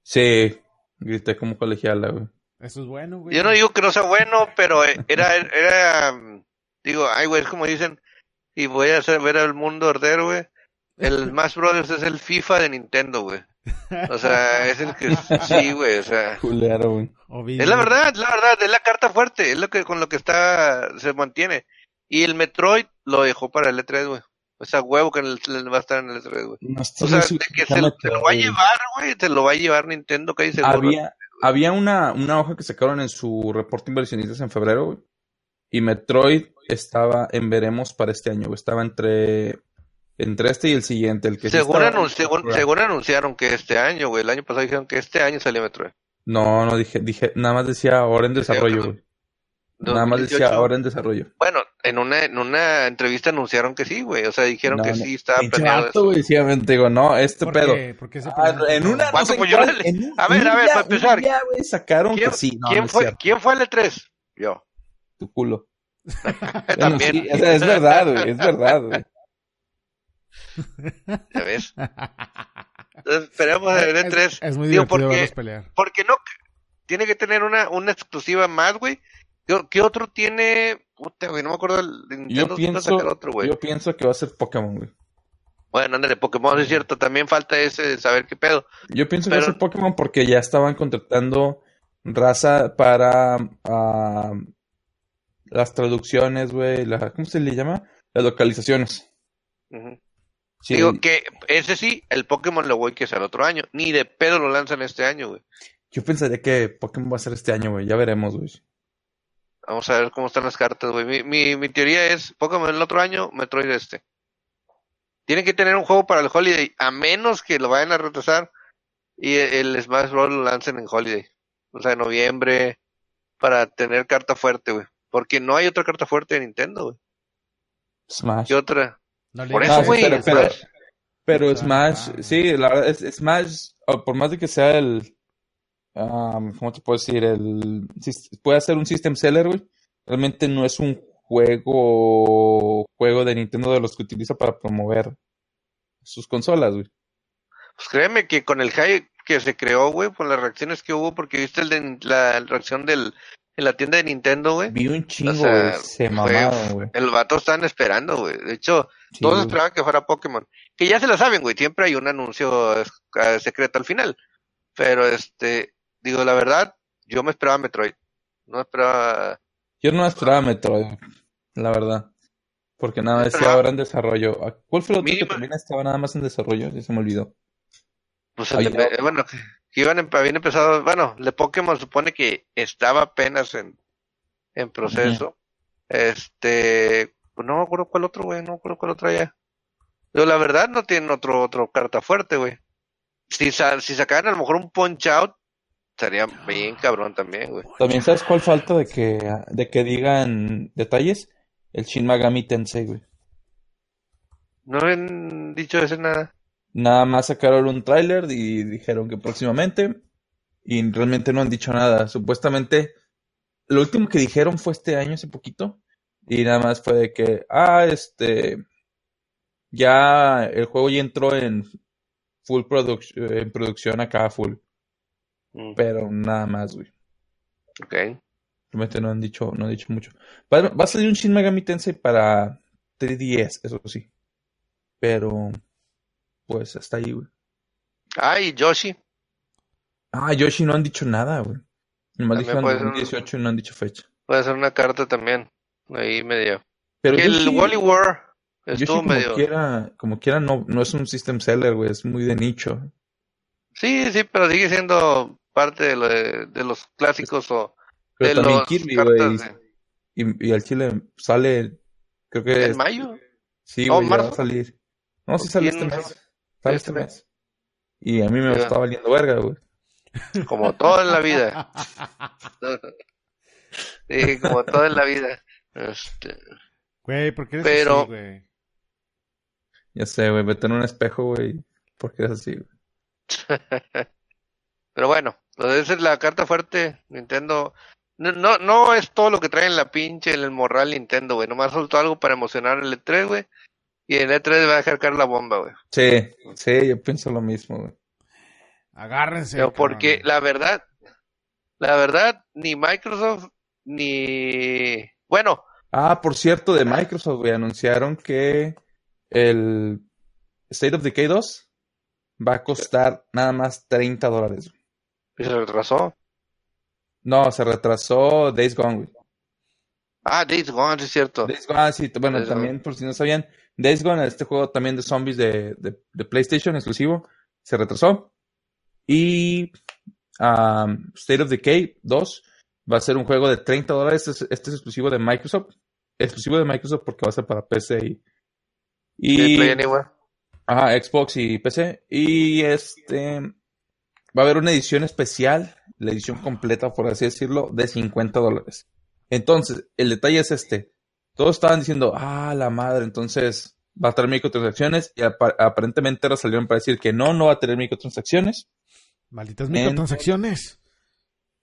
Sí, grité como colegiala, güey. Eso es bueno, güey. Yo no digo que no sea bueno, pero era, era, digo, ay, güey, es como dicen, y voy a hacer ver al mundo arder, güey. El Smash Brothers es el FIFA de Nintendo, güey. O sea, es el que, sí, güey, o sea. Culero, güey. Es la verdad, la verdad, es la carta fuerte, es lo que con lo que está, se mantiene. Y el Metroid lo dejó para el E3, güey. O sea, huevo que el- va a estar en el E3, güey. No, O sea, de que se, lo va a llevar, güey, se lo va a llevar Nintendo, que seguro. Había, había una, una hoja que sacaron en su reporte inversionistas en febrero, güey. Y Metroid estaba en veremos para este año, güey. Estaba entre, entre este y el siguiente. El que sí Según, estaba- anun- según, según anunciaron que este año, güey, el año pasado dijeron que este año salió Metroid. No, no dije, dije, nada más decía ahora en desarrollo, güey. Nada más decía 2018. ahora en desarrollo. Bueno, en una, en una entrevista anunciaron que sí, güey. O sea, dijeron No, que no. sí estaba planeado eso. güey, sí, digo, no, este ¿Por pedo. qué? ¿Por qué se Ah, en una, no sé yo cuál, le- en un- A ver, un a ver, día- para empezar. día, güey, sacaron ¿Quién, que sí, no, quién no es fue, ¿Quién fue el E3? Yo. tu culo. Bueno, También. sí, sea, es verdad, güey, es verdad, güey. ¿Ya ves? Entonces, esperemos el Es- E3. Es, muy Digo, divertido porque- verlos pelear. Porque no tiene que tener una, una exclusiva más, güey. ¿Qué, qué otro tiene? Puta, güey, no me acuerdo. El, Nintendo Yo a pienso, sacar otro, güey. yo pienso que va a ser Pokémon, güey. Bueno, ándale, Pokémon es cierto. También falta ese de saber qué pedo. Yo pienso que va a ser Pokémon porque ya estaban contratando raza para ah, las traducciones, güey, la, ¿cómo se le llama? Las localizaciones. Ujú. Sí, Digo que ese sí, el Pokémon lo voy que sea el otro año. Ni de pedo lo lanzan este año, güey. yo pensaría que Pokémon va a ser este año, güey. Ya veremos, güey. Vamos a ver cómo están las cartas, güey. Mi, mi, mi teoría es Pokémon el otro año, Metroid este. Tienen que tener un juego para el Holiday, a menos que lo vayan a retrasar y el, el Smash Bros. lo lancen en Holiday. O sea, en noviembre, para tener carta fuerte, güey. Porque no hay otra carta fuerte de Nintendo, güey. Smash. ¿Qué otra? No le Por eso, güey. pero- pero- Smash. Pero Ah, Smash, ah. sí, la verdad, es Smash, por más de que sea el, um, ¿cómo te puedo decir? El, puede ser un system seller, güey. Realmente no es un juego, juego de Nintendo de los que utiliza para promover sus consolas, güey. Pues créeme que con el hype que se creó, güey, con las reacciones que hubo, porque viste el de, la reacción del en la tienda de Nintendo, güey. Vi un chingo, O sea, güey. Se mamaron, güey. El vato estaban esperando, güey. De hecho, Sí, todos esperaban que fuera Pokémon. Que ya se lo saben, güey. Siempre hay un anuncio es- eh, secreto al final. Pero este, digo, la verdad, yo me esperaba Metroid. No esperaba. Yo no esperaba Metroid, la verdad. Porque nada, decía Esperaba- ahora en desarrollo. ¿Cuál fue el otro que también estaba nada más en desarrollo? Ya se me olvidó. Pues el Ay, de- eh, bueno, que iban, em- habían empezado. Bueno, el de Pokémon supone que estaba apenas en, en proceso. Este, no me acuerdo cuál otro, güey. No me acuerdo cuál otro allá. Pero la verdad no tienen otro, otro carta fuerte, güey. Si, si sacaran a lo mejor un punch out, estaría bien cabrón también, güey. También sabes cuál falta de que, de que digan detalles? El Shin Tensei, güey. No habían dicho ese nada. Nada más sacaron un tráiler y dijeron que próximamente y realmente no han dicho nada. Supuestamente lo último que dijeron fue este año, hace poquito, y nada más fue de que, ah, este, ya el juego ya entró en full produc- en producción acá full, Mm, pero nada más, güey. ok. Realmente no han dicho, no han dicho mucho. Va, va a salir un Shin Megami Tensei para 3DS, eso sí. Pero, pues hasta ahí, güey. Ah, y Yoshi. Ah, Yoshi no han dicho nada, güey. Nomás dijeron puede ser un- 2018 y no han dicho fecha. Puede ser una carta también. Ahí medio. Pero el Wally War estuvo como medio. quiera, como quiera no, no es un system seller, güey, es muy de nicho. Sí, sí, pero sigue siendo parte de, lo de, de los clásicos o Pero de también los Kirby, cartas güey, y, y al Chile sale, creo que en es- mayo. sí, Oh, güey, ya va a salir. No, sí ¿O sale este mes. Sale este mes. Y a mí me está valiendo verga, güey. Como todo en la vida. Sí, como todo en la vida. Este, Güey, ¿por qué eres Pero- así, güey? Ya sé, güey, vete en un espejo, güey, porque es así, güey. pero bueno, lo de esa es la carta fuerte. Nintendo. No, no, no es todo lo que trae en la pinche, en el morral Nintendo, güey. Nomás soltó algo para emocionar el E3, güey. Y el E3 va a dejar caer la bomba, güey. Sí, sí, yo pienso lo mismo, güey. Agárrense. Pero porque la verdad, la verdad, ni Microsoft ni. Bueno, Ah, por cierto, de Microsoft, güey, anunciaron que el State of Decay 2 va a costar nada más 30 dólares. güey. y se retrasó. No, se retrasó Days Gone, güey. Ah, Days Gone, sí es cierto. Days Gone, sí, bueno, Days también, por si no sabían, Days Gone, este juego también de zombies de, de, de PlayStation exclusivo, se retrasó. Y um, State of Decay 2 va a ser un juego de 30 dólares. Este, es- este es exclusivo de Microsoft. Exclusivo de Microsoft porque va a ser para PC y, y Play Anywhere. Ajá, Xbox y PC. Y este va a haber una edición especial, la edición completa, por así decirlo, de 50 dólares. Entonces, el detalle es este. Todos estaban diciendo, ah, la madre, entonces va a tener microtransacciones. Y apa- aparentemente ahora salieron para decir que no, no va a tener microtransacciones. Malditas microtransacciones.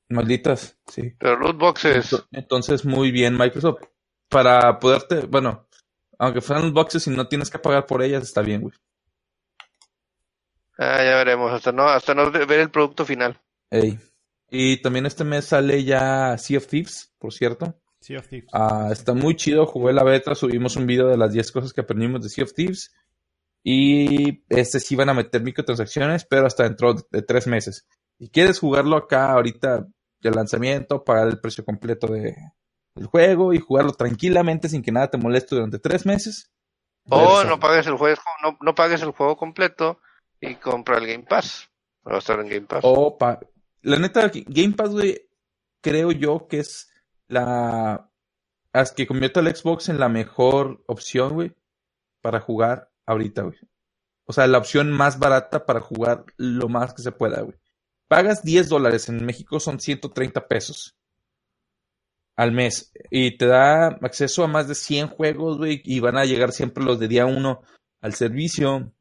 Malditas, sí. Pero loot boxes. Ento- Entonces, muy bien, Microsoft. Para poderte, bueno, aunque fueran boxes y no tienes que pagar por ellas, está bien, güey. Ah, ya veremos. Hasta no, hasta no ver el producto final. Ey. Y también este mes sale ya Sea of Thieves, por cierto. Sea of Thieves. Ah, está muy chido, jugué la beta, subimos un video de las 10 cosas que aprendimos de Sea of Thieves. Y este sí van a meter microtransacciones, pero hasta dentro de tres meses. Si quieres jugarlo acá ahorita de lanzamiento, pagar el precio completo de, del juego y jugarlo tranquilamente sin que nada te moleste durante tres meses. O no pagues el juego, no, no pagues el juego completo y compra el Game Pass. Va a estar en Game Pass. O pa- la neta, Game Pass, güey, creo yo que es la... As que convierte al Xbox en la mejor opción, güey, para jugar ahorita, güey. O sea, la opción más barata para jugar lo más que se pueda, güey. Pagas 10 dólares, en México son 130 pesos al mes. Y te da acceso a más de 100 juegos, güey, y van a llegar siempre los de día 1 al servicio.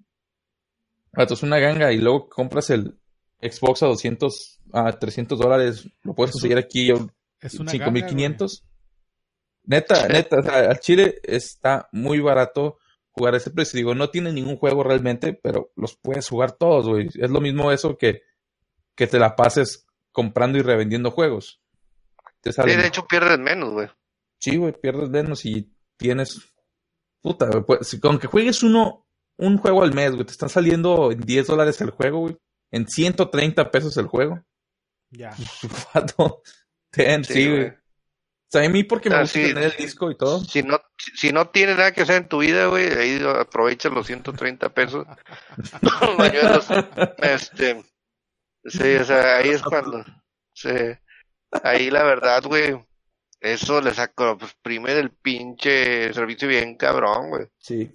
Vato, es una ganga y luego compras el Xbox a 200, a 300 dólares. Lo puedes conseguir aquí Es una 5500. Neta, neta, o sea, al Chile está muy barato jugar a ese precio. Digo, no tiene ningún juego realmente, pero los puedes jugar todos, güey. Es lo mismo eso que, que te la pases comprando y revendiendo juegos. te Sí, de hecho pierdes menos, güey. Sí, güey, pierdes menos y tienes. Puta, güey, pues, si- con que juegues uno, un juego al mes, güey, te están saliendo en 10 dólares el juego, güey. En 130 pesos el juego. Ya. ten, Sí, güey. güey. O sea, a mí porque me Ah, gusta sí. tener el disco y todo. Si no, si no tienes nada que hacer en tu vida, güey, ahí aprovecha los 130 pesos. Este, sí, o sea, ahí es cuando, sí, ahí la verdad, güey, eso le saco, pues, primer el pinche servicio bien cabrón, güey. Sí.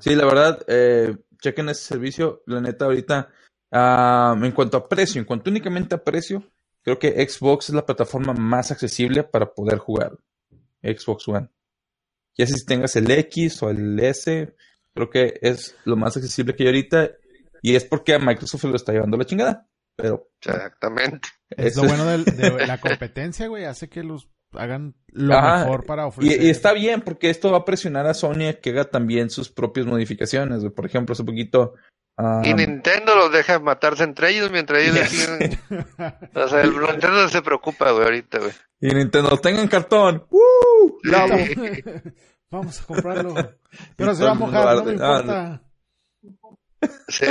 Sí, la verdad, eh, chequen ese servicio. La neta, ahorita, ah, en cuanto a precio, en cuanto únicamente a precio, creo que Xbox es la plataforma más accesible para poder jugar. Xbox One. Ya sea si tengas el X o el S, creo que es lo más accesible que hay ahorita. Y es porque a Microsoft lo está llevando la chingada. Pero Exactamente. Es lo bueno de, la competencia, güey. Hace que los hagan lo Ajá, mejor para Y, ofrecer. y está bien, porque esto va a presionar a Sony a que haga también sus propias modificaciones. güey. Por ejemplo, hace poquito. Ah, Y Nintendo los deja matarse entre ellos mientras ellos siguen. O sea, el Nintendo no se preocupa, güey, ahorita, güey. y Nintendo, tengan cartón. ¡Woo! Bravo. Vamos a comprarlo. Pero Y se va a mojar, no me importa. Sí.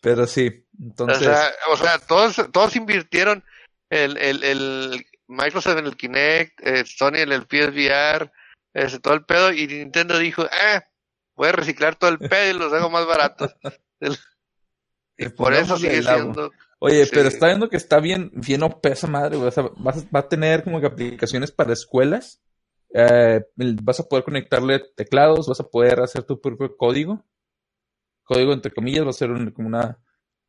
Pero sí, O entonces. sea, o sea, todos, todos invirtieron el, el, el Microsoft en el Kinect, eh, Sony en el PSVR, ese, todo el pedo, y Nintendo dijo, ah, voy a reciclar todo el pedo y los hago más baratos. El- y por eso sigue siendo, Oye, sí. pero está viendo que está bien, bien OP esa madre, güey. O sea, vas a- va a tener como que aplicaciones para escuelas. Eh, vas a poder conectarle teclados, vas a poder hacer tu propio código. Código entre comillas, va a ser un- como una.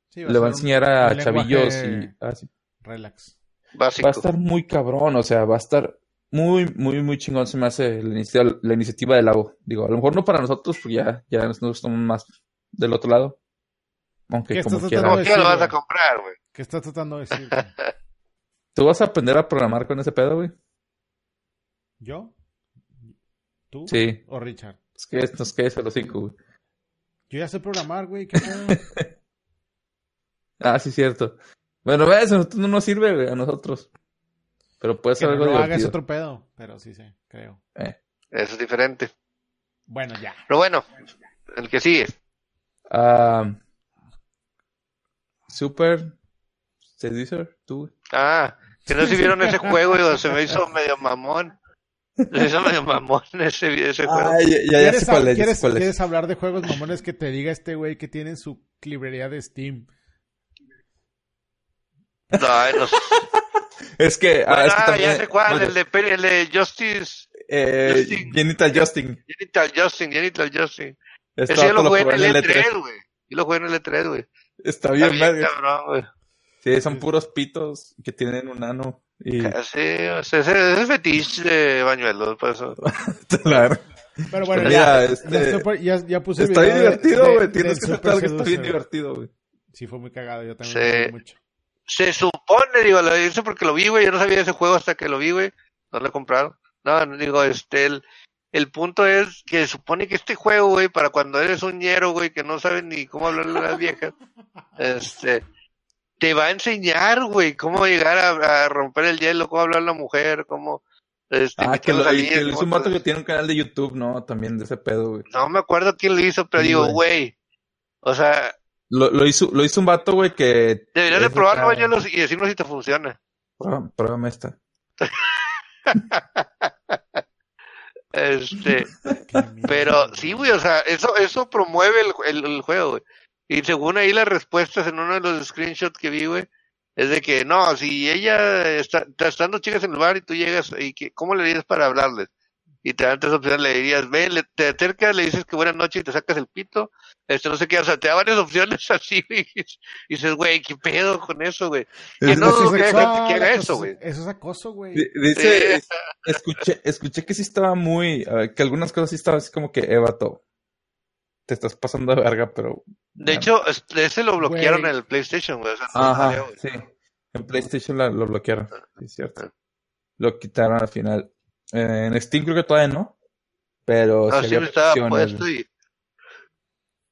Sí, le va a un- enseñar a un chavillos y. ah, sí. Relax. básico. Va a estar muy cabrón, o sea, va a estar muy, muy, muy chingón. Se me hace la iniciativa, la iniciativa del lago. Digo, a lo mejor no para nosotros, porque ya, ya nos estamos más del otro lado. Aunque ¿Qué como estás quiera. Como tratando de que lo vas decir, a comprar, güey. ¿Qué estás tratando de decir? güey? ¿Tú vas a aprender a programar con ese pedo, güey? ¿Yo? ¿Tú? Sí. ¿O Richard? Es que nos quedes a los cinco, güey. Yo ya sé programar, güey. ¿Qué pedo? Ah, sí, cierto. Bueno, ves, a nosotros no nos sirve, güey, a nosotros. Pero puede que ser no algo lo hagas divertido. otro pedo. Pero sí sé, creo. Eh. Eso es diferente. Bueno, ya. Pero bueno, el que sigue. Ah, Super Seducer, tú. güey. Ah, que no si vieron ese juego, digo, se me hizo medio mamón. Se me hizo medio mamón ese, ese juego. Ah, ya, ya, ya ¿Quieres, cuál es, ¿quieres, cuál es. quieres hablar de juegos mamones que te diga este güey que tiene en su librería de Steam? No, no sé. Es que, ah, es que Ah, también, ya sé cuál, bueno, el de, el de Justice, eh, Justin. Genital Justin. Genital Justin, Genital Justin. Este Ese yo lo jugué en el en E3, güey. Yo lo jugué en el E3, güey. Está Está bien, bien, verga. cabrón, güey. Sí, son puros pitos que tienen un ano. Y Casi, o sea, ese, ese es fetiche de bañuelos, por eso. claro. Pero bueno, Mira, ya, este- ya, estoy- ya, ya puse el Está bien divertido, güey. Tienes que Super aceptar que está bien divertido, güey. Sí, fue muy cagado. Yo también Sí. mucho. Se supone, digo, lo hice porque lo vi, güey. Yo no sabía de ese juego hasta que lo vi, güey. No lo he comprado. No, digo, este, el, el punto es que se supone que este juego, güey, para cuando eres un ñero, güey, que no sabes ni cómo hablarle a las viejas, este, te va a enseñar, güey, cómo llegar a, a romper el hielo, cómo hablar a la mujer, cómo, este, Ah, que lo, salir, que lo hizo un vato que tiene un canal de YouTube, ¿no? También de ese pedo, güey. No me acuerdo quién lo hizo, pero Sí, digo, güey, o sea, Lo, lo hizo, lo hizo un vato, güey, que... deberías de probarlo, bañuelos, y decirnos si te funciona. Prueba- Pruébame esta. Este, Pero sí, güey, o sea, eso, eso promueve el, el, el juego, güey. Y según ahí las respuestas en uno de los screenshots que vi, güey, es de que no, si ella está, está estando chicas en el bar y tú llegas, y que, ¿cómo le dirías para hablarles? Y te dan tres opciones, le dirías, ven, le- te acercas, le dices que buenas noches y te sacas el pito, este, no sé qué, o sea, te da varias opciones así, güey, y dices, güey, ¿qué pedo con eso, güey? Que Es no dudo que haga eso, güey. Eso es acoso, güey. Di- Dice, Sí. es- escuché, escuché que sí estaba muy, que algunas cosas sí estaban así como que, eh, vato, te estás pasando de verga, pero... De ya. hecho, es- ese lo bloquearon Güey. en el PlayStation, güey, o sea, no salió, güey. sí. En PlayStation la- lo bloquearon, sí, es cierto. Ah. Lo quitaron al final. Eh, en Steam creo que todavía no, pero No, sí sí estaba puesto y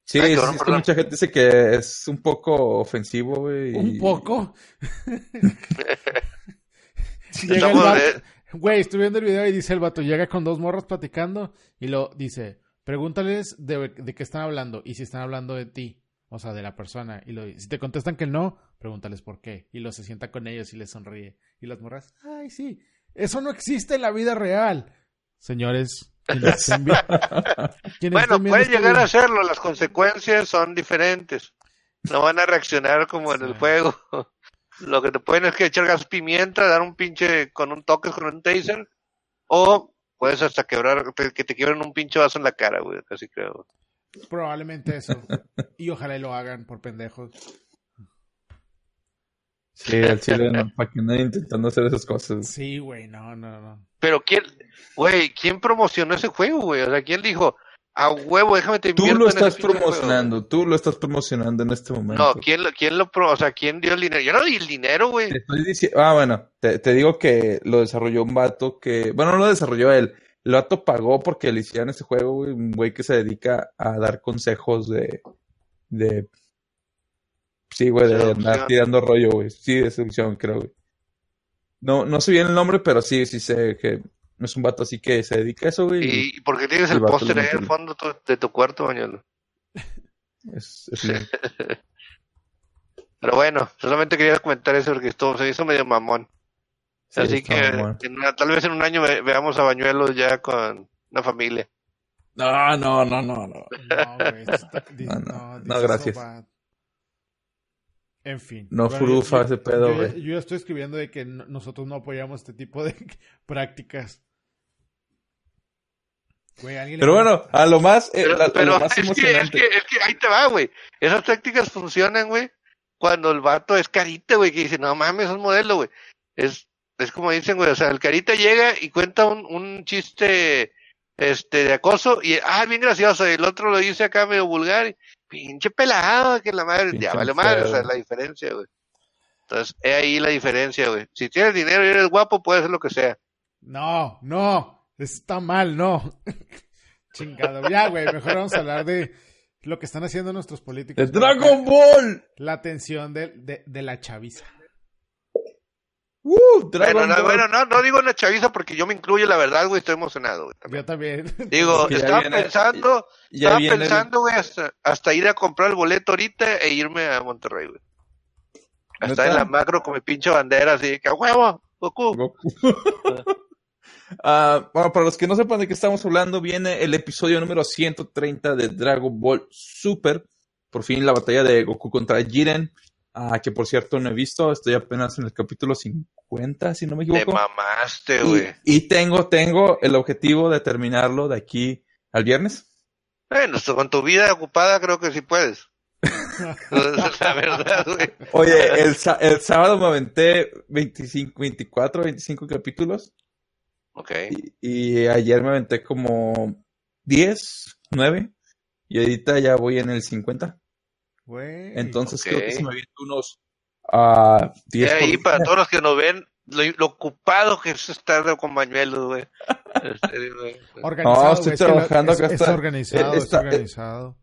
Sí, Ay, sí, cabrón, es que mucha gente dice que es un poco ofensivo, güey. y- Un poco. Llega el vato- Güey, estoy viendo el video y dice el vato, llega con dos morras platicando y lo dice, pregúntales de, de qué están hablando y si están hablando de ti, o sea, de la persona. Y lo, si te contestan que no, pregúntales por qué. Y lo se sienta con ellos y les sonríe. Y las morras, ay, sí, eso no existe en la vida real. Señores, Bueno, puede este llegar video- a hacerlo, las consecuencias son diferentes. No van a reaccionar como en el juego. Lo que te pueden es que echar gas pimienta, dar un pinche con un toque con un taser, o puedes hasta quebrar, que te quiebren un pinche vaso en la cara, güey, casi creo. Probablemente eso. Y ojalá y lo hagan por pendejos. Sí, al chile no, para que nadie intentando hacer esas cosas. Sí, güey, no, no, no. Pero quién, güey, ¿quién promocionó ese juego, güey? O sea, ¿quién dijo, a huevo, déjame te Tú lo estás pinche juego"? promocionando, tú lo estás promocionando en este momento. No, ¿quién lo, quién lo pro, o sea, quién dio el dinero? Yo no di el dinero, güey. Te estoy diciendo, ah, bueno, te, te digo que lo desarrolló un vato que, bueno, no lo desarrolló él, el vato pagó porque le hicieran este juego, güey, un güey que se dedica a dar consejos de, de, sí, güey, de andar tirando rollo, güey, sí, de seducción, creo, güey. No, no sé bien el nombre, pero sí, sí sé que es un vato así que se dedica a eso, güey, y ¿Y por qué tienes el el póster ahí al fondo tu- de tu cuarto, Bañuelo? es, es bien. Pero bueno, solamente quería comentar eso porque esto se hizo medio mamón. Sí, Así que en tal vez en un año ve- veamos a Bañuelos ya con una familia. No, no, no, no, no. No, güey. No, no, so gracias. En fin. No yo- ese pedo, yo, güey. yo ya estoy escribiendo de que no- nosotros no apoyamos este tipo de prácticas. Güey, Pero bueno, a lo más, eh, Pero, la- pero lo más es, que, es, que, es que ahí te va, güey. Esas tácticas funcionan, güey, cuando el vato es carita, güey, que dice, no mames, es un modelo, güey. Es, es como dicen, güey, o sea, el carita llega y cuenta un, un chiste este de acoso y, ah, bien gracioso, y el otro lo dice acá medio vulgar, y, pinche pelado, que la madre, ya Pinche vale madre, o sea, la diferencia, güey. Entonces, es ahí la diferencia, güey. Si tienes dinero y eres guapo, puedes hacer lo que sea. No, no. Está mal, no. Chingado. Ya, güey. Mejor vamos a hablar de lo que están haciendo nuestros políticos. ¡De Dragon Ball! La atención de, de, de la chaviza. ¡Uh! Dragon Bueno, no, bueno, no, no digo una chaviza porque yo me incluyo, la verdad, güey, estoy emocionado, güey. también. Yo también. Digo, Es que ya estaba viene- pensando, ya estaba el- pensando, güey, hasta, hasta ir a comprar el boleto ahorita e irme a Monterrey, güey. Hasta en la macro con mi pinche bandera, así que a huevo, Goku. Goku. Ah, bueno, para los que no sepan de qué estamos hablando, viene el episodio número 130 de Dragon Ball Super. Por fin la batalla de Goku contra Jiren. Ah, que por cierto no he visto, estoy apenas en el capítulo 50, si no me Te equivoco. mamaste, Y, güey. y tengo, tengo el objetivo de terminarlo de aquí al viernes. Bueno, con tu vida ocupada creo que sí puedes. La verdad, güey. Oye, el, sa- el sábado me aventé 25, 24, 25 capítulos. Ok. Y, y ayer me aventé como 10, 9. Y ahorita ya voy en el 50. Güey. Entonces ok. creo que se me avienta unos ah, 10 Y por ahí, día. para todos los que nos ven, lo, lo ocupado que es estar con bañuelos, güey. Este. Organizado, No, estoy es trabajando es, acá es está- organizado, es está- eh, organizado.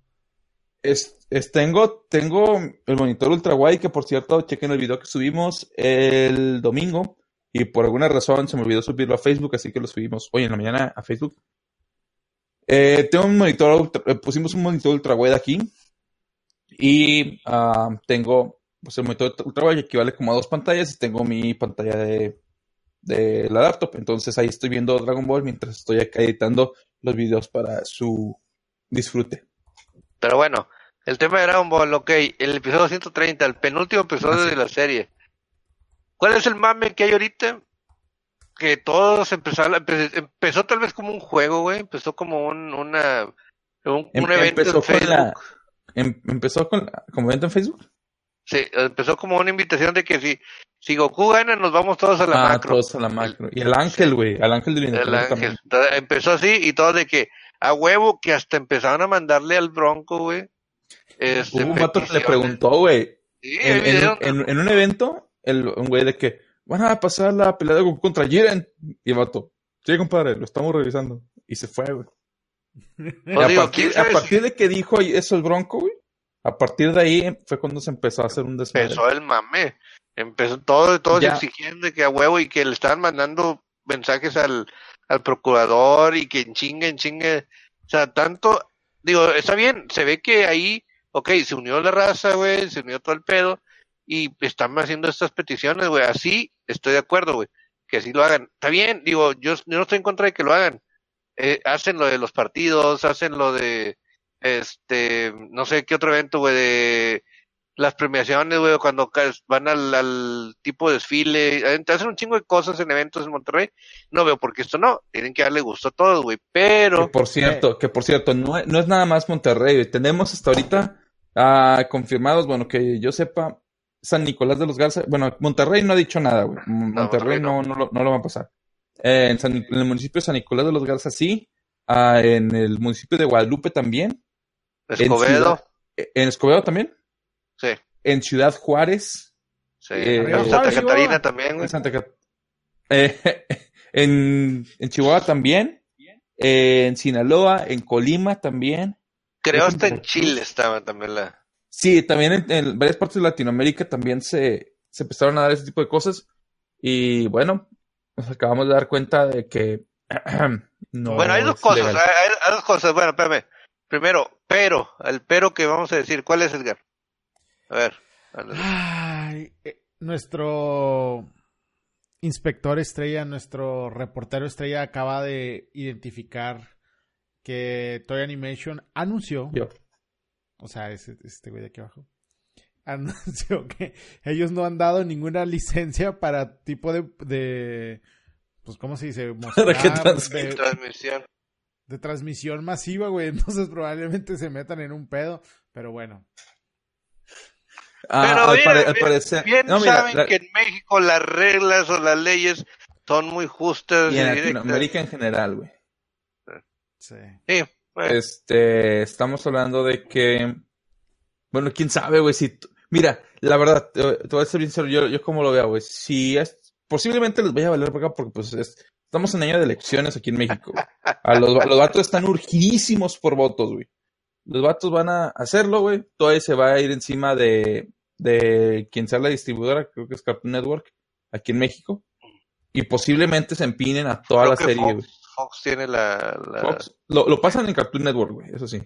Es, es- tengo, tengo el monitor ultra wide que por cierto, chequen el video que subimos el domingo y por alguna razón se me olvidó subirlo a Facebook, así que lo subimos hoy en la mañana a Facebook. Eh, tengo un monitor, ultra- eh, pusimos un monitor ultra wide aquí y ah, tengo pues el monitor ultra wide que equivale como a dos pantallas y tengo mi pantalla de, de la laptop, entonces ahí estoy viendo Dragon Ball mientras estoy acá editando los videos para su disfrute. Pero bueno, el tema de Dragon Ball, ok, el episodio 130, el penúltimo episodio Así. de la serie. ¿Cuál es el mame que hay ahorita? Que todos empezaron, empe- empezó tal vez como un juego, güey, empezó como un, una, un, Em- un evento empezó en con Facebook. la- Em- empezó con como evento en Facebook. Sí, empezó como una invitación de que si, si Goku gana, nos vamos todos a la ah, macro. todos a la macro. Y el ángel, güey. Al ángel del El ángel. Entonces, empezó así y todo de que a huevo que hasta empezaron a mandarle al Bronco, güey. este, Hubo un vato que le preguntó, güey. Sí, En, en en- en un evento, el, un güey de que van a pasar la pelea de Goku contra Jiren. Y el vato, sí, compadre, lo estamos revisando. Y se fue, güey. Pues a, digo, partir, ¿quién sabe a partir de que dijo eso el Bronco, güey. A partir de ahí fue cuando se empezó a hacer un desmadre. Empezó el mame. Empezó todo, todos exigiendo que a huevo y que le estaban mandando mensajes al, al procurador y que en chingue, en chingue. O sea, tanto, digo, está bien, se ve que ahí, ok, se unió la raza, güey, se unió todo el pedo y están haciendo estas peticiones, güey. Así estoy de acuerdo, güey, que así lo hagan. Está bien, digo, yo, yo no estoy en contra de que lo hagan. Eh, hacen lo de los partidos, hacen lo de, este, no sé qué otro evento, güey, de las premiaciones, güey, cuando van al, al tipo de desfile, eh, hacen un chingo de cosas en eventos en Monterrey. No veo por qué esto no, tienen que darle gusto a todos, güey, Que pero por cierto, que por cierto, no, es- no es nada más Monterrey. güey. Tenemos hasta ahorita ah, confirmados, bueno, que yo sepa, San Nicolás de los Garza. Bueno, Monterrey no ha dicho nada, güey. Monterrey Monterrey no, no. no, lo, no lo va a pasar. Eh, en, San Nic- en el municipio de San Nicolás de los Garza sí. Ah, en el municipio de Guadalupe también. Escobedo, Ciudad- eh, En Escobedo también. sí, En Ciudad Juárez. sí, Eh, en Santa Juárez, Catarina Chihuahua. también, güey. En Santa Cat- eh, en, en Chihuahua también. eh, en Sinaloa, en Colima también. Creo hasta en Chile estaba también la... Sí, también en, en varias partes de Latinoamérica también se, se empezaron a dar ese tipo de cosas. Y bueno, nos acabamos de dar cuenta de que no bueno, hay dos cosas, hay, dos cosas, bueno, espérame. Primero, pero, el pero que vamos a decir, ¿cuál es, Edgar? A ver. Ay, eh, nuestro inspector estrella, nuestro reportero estrella acaba de identificar que Toy Animation anunció, Yo. o sea, ese- este güey de aquí abajo, anunció que ellos no han dado ninguna licencia para tipo de, de pues, ¿cómo se dice? Para transmita. de, transmisión. de transmisión masiva, güey. Entonces probablemente se metan en un pedo, pero bueno. Ah, Pero al, mira, pare- al bien- parecer. Bien no, mira, saben la- que en México las reglas o las leyes son muy justas y y, en. Latinoamérica en general, güey. Sí. Sí, bueno, Este, estamos hablando de que, bueno, quién sabe, güey, si, mira, la verdad, te, voy a ser bien sincero, yo, yo como lo veo, güey, si es, posiblemente les vaya a valer verga porque pues es, estamos en año de elecciones aquí en México. A los, va- los vatos están urgidísimos por votos, güey. Los vatos van a hacerlo, güey, todavía se va a ir encima de, de quien sea la distribuidora, creo que es Cartoon Network, aquí en México, y posiblemente se empinen a toda creo la serie, güey. Fox, Fox tiene la, la- Fox, lo, lo pasan en Cartoon Network, güey, eso sí.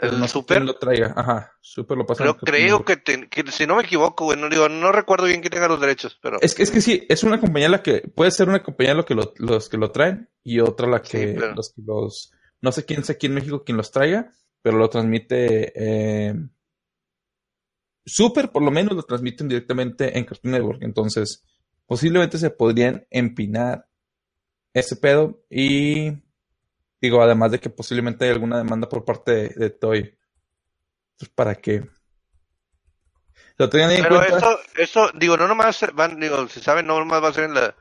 El no super. lo traiga. Ajá, Super lo pasan Pero creo que, te- que si no me equivoco, güey, no digo, no recuerdo bien quién tenga los derechos, pero Es que, es que sí, es una compañía la que, puede ser una compañía lo que lo- los que lo traen y otra la Sí, que, los que los, no sé quién sea aquí en México quien los traiga, pero lo transmite, eh, Super por lo menos lo transmiten directamente en Cartoon Network, entonces posiblemente se podrían empinar ese pedo y digo, además de que posiblemente hay alguna demanda por parte de, de Toy. Pues para que lo tengan en Pero cuenta. eso, eso, digo, no nomás van, digo, si saben, no nomás va a ser en la,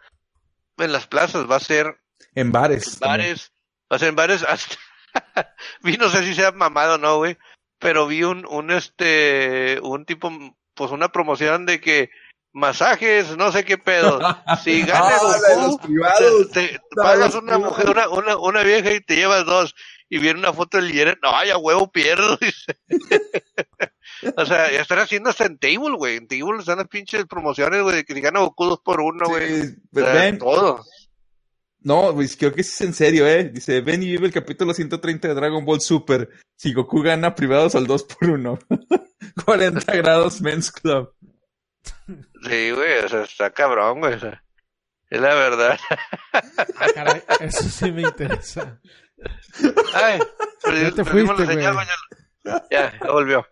en las plazas, va a ser En bares. en también. bares, va a ser en bares hasta, vi, no sé si sea mamado o no, güey, pero vi un, un este, un tipo, pues una promoción de que masajes, no sé qué pedo, si gana Ah, de Goku, te, te de pagas una mujer, una, una, una vieja y te llevas dos, y viene una foto del Jiren, no, ay, a huevo pierdo. O sea, ya están haciendo hasta en Table, güey. En Table están las pinches promociones, güey, que si gana Goku dos por uno, güey. Sí, O sea, todo. no, pues creo que es en serio, ¿eh? Dice, ven y vive el capítulo 130 de Dragon Ball Super. Si Goku gana privados al 2 por 1 40 grados Men's Club. Sí, güey, o sea, está cabrón, güey. o sea, es la verdad. Ah, caray, eso sí me interesa. Ay, perdi- Ya te fuiste, la señal, güey. Ya, ya volvió.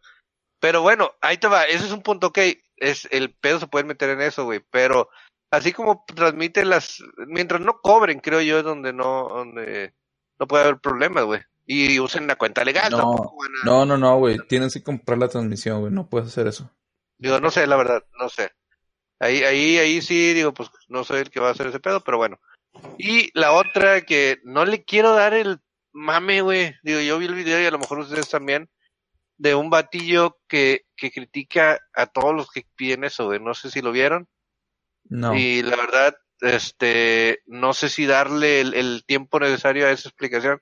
Pero bueno, ahí te va. Ese es un punto, ok. Es, el pedo se puede meter en eso, güey. Pero así como transmite las. Mientras no cobren, creo yo, es donde no. donde no puede haber problemas, güey. Y usen la cuenta legal. No, tampoco van a- No, no, no, güey. Tienes que comprar la transmisión, güey. No puedes hacer eso. Digo, no sé, la verdad, no sé. Ahí, ahí, ahí sí, digo, pues no soy el que va a hacer ese pedo, pero bueno. Y la otra que no le quiero dar el mame, güey. Digo, yo vi el video y a lo mejor ustedes también. De un batillo que, que critica a todos los que piden eso, güey. No sé si lo vieron. No. Y la verdad, este, no sé si darle el, el tiempo necesario a esa explicación.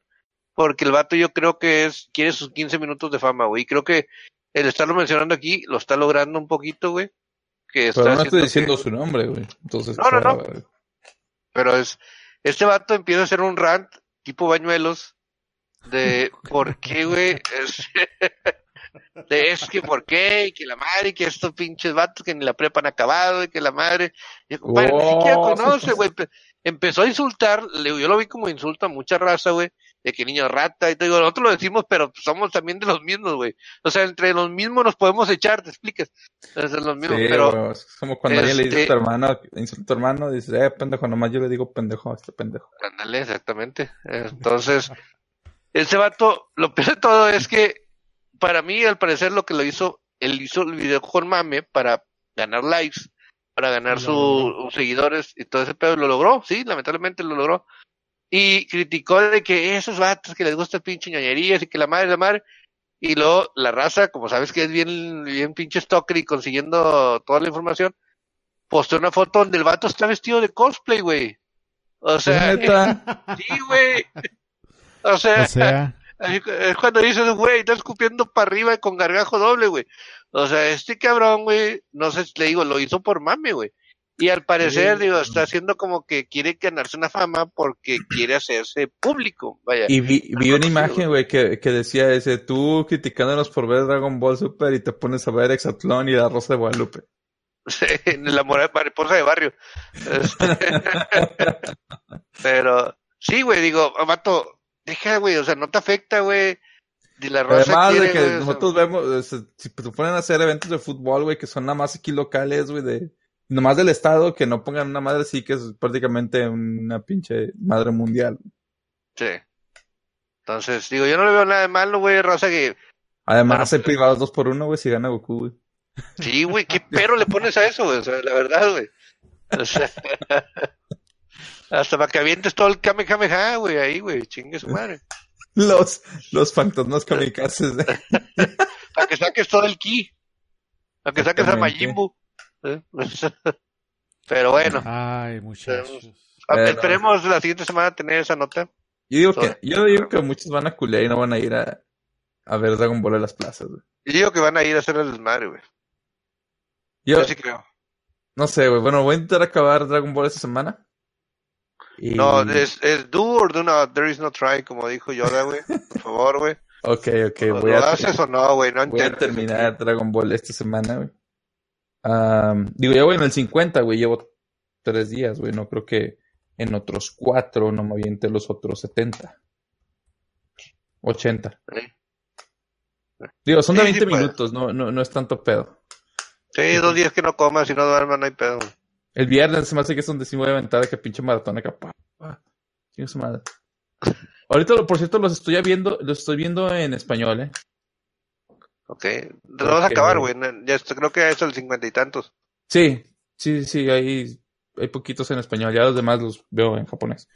Porque el vato yo creo que es, quiere sus 15 minutos de fama, güey. Y creo que el estarlo mencionando aquí lo está logrando un poquito, güey. que está Pero no estoy diciendo que- su nombre, güey. Entonces, No, no, no. Pero es, este vato empieza a hacer un rant tipo bañuelos de por qué, güey, es, de es que por qué, y que la madre, y que estos pinches vatos que ni la prepa han acabado, y que la madre, y compadre, ni siquiera Oh, conoce, güey, Empe- empezó a insultar, le- yo lo vi como insulta a mucha raza, güey, de que niño rata, y te digo, nosotros lo decimos, pero somos también de los mismos, güey, o sea, entre los mismos nos podemos echar, te explicas, es de los mismos, sí, pero, es como cuando alguien le dice a este- tu hermano, insulta a tu hermano, dice, eh, pendejo, nomás yo le digo pendejo a este pendejo. Ándale, exactamente. Entonces, ese vato, lo peor de todo es que, para mí, al parecer, lo que lo hizo, él hizo el video con mame para ganar likes, para ganar lo sus seguidores y todo ese pedo, lo logró, sí, lamentablemente lo logró. Y criticó de que esos vatos que les gusta pinche ñoñerías y que la madre, la madre. Y luego la raza, como sabes que es bien, bien pinche stalker y consiguiendo toda la información, posteó una foto donde el vato está vestido de cosplay, güey. O sea, Sí, güey. O sea, O sea, es cuando dices, güey, está escupiendo para arriba con gargajo doble, güey. O sea, este cabrón, güey, no sé, le digo, lo hizo por mame, güey. Y al parecer, Sí. digo, está haciendo como que quiere ganarse una fama porque quiere hacerse público, vaya. y vi, vi una imagen, güey, que, que decía ese, tú criticándonos por ver Dragon Ball Super y te pones a ver Exatlón y la Rosa de Guadalupe. Sí, la mariposa de barrio. Pero, sí, güey, digo, vato, deja, güey, o sea, no te afecta, güey. De la rosa Además de que o sea, nosotros vemos, o sea, si se ponen a hacer eventos de fútbol, güey, que son nada más aquí locales, güey, de, nomás del estado, que no pongan una madre así, que es prácticamente una pinche madre mundial. Sí. Entonces, digo, yo no le veo nada de malo, güey, raza que, Además, Pero- hay privados dos por uno, güey, si gana Goku, güey. sí, güey, qué pero le pones a eso, güey, o sea, la verdad, güey. O sea, hasta para que avientes todo el Kamehameha, güey, ahí, güey, chingue su madre. Los, los fantasmas kamikazes. de- Para que saques todo el ki. Para que saques a Exactamente. ¿Eh? Pero bueno, ay, muchachos. a- Pero- esperemos la siguiente semana tener esa nota. Yo digo que, yo digo que muchos van a culear y no van a ir a, a ver Dragon Ball en las plazas, güey. Y digo que van a ir a hacer el desmadre, güey. Yo, Yo sí creo. no sé, güey. Bueno, voy a intentar acabar Dragon Ball esta semana. Y... No, es, es do or do not, there is no try, como dijo Yoda, güey. Por favor, güey. Ok, ok, ¿Lo voy a, haces o no, güey? No voy a intentes. terminar Dragon Ball esta semana, güey. Digo, ya voy en el 50, güey. Llevo tres días, güey. No creo que en otros cuatro no me aviente los otros 70. 80. Sí. Digo, son de Sí, sí 20 puedes. minutos, no, no, no es tanto pedo. Sí, dos días que no comas y no duermas, no hay pedo. El viernes se me hace que es donde sí me voy a aventar de que pinche maratón acá. su madre. Ahorita, por cierto, los estoy viendo, los estoy viendo en español, eh. Ok. Lo vas a acabar, güey. Ya creo que es el cincuenta y tantos. Sí, sí, sí, hay, hay poquitos en español, ya los demás los veo en japonés.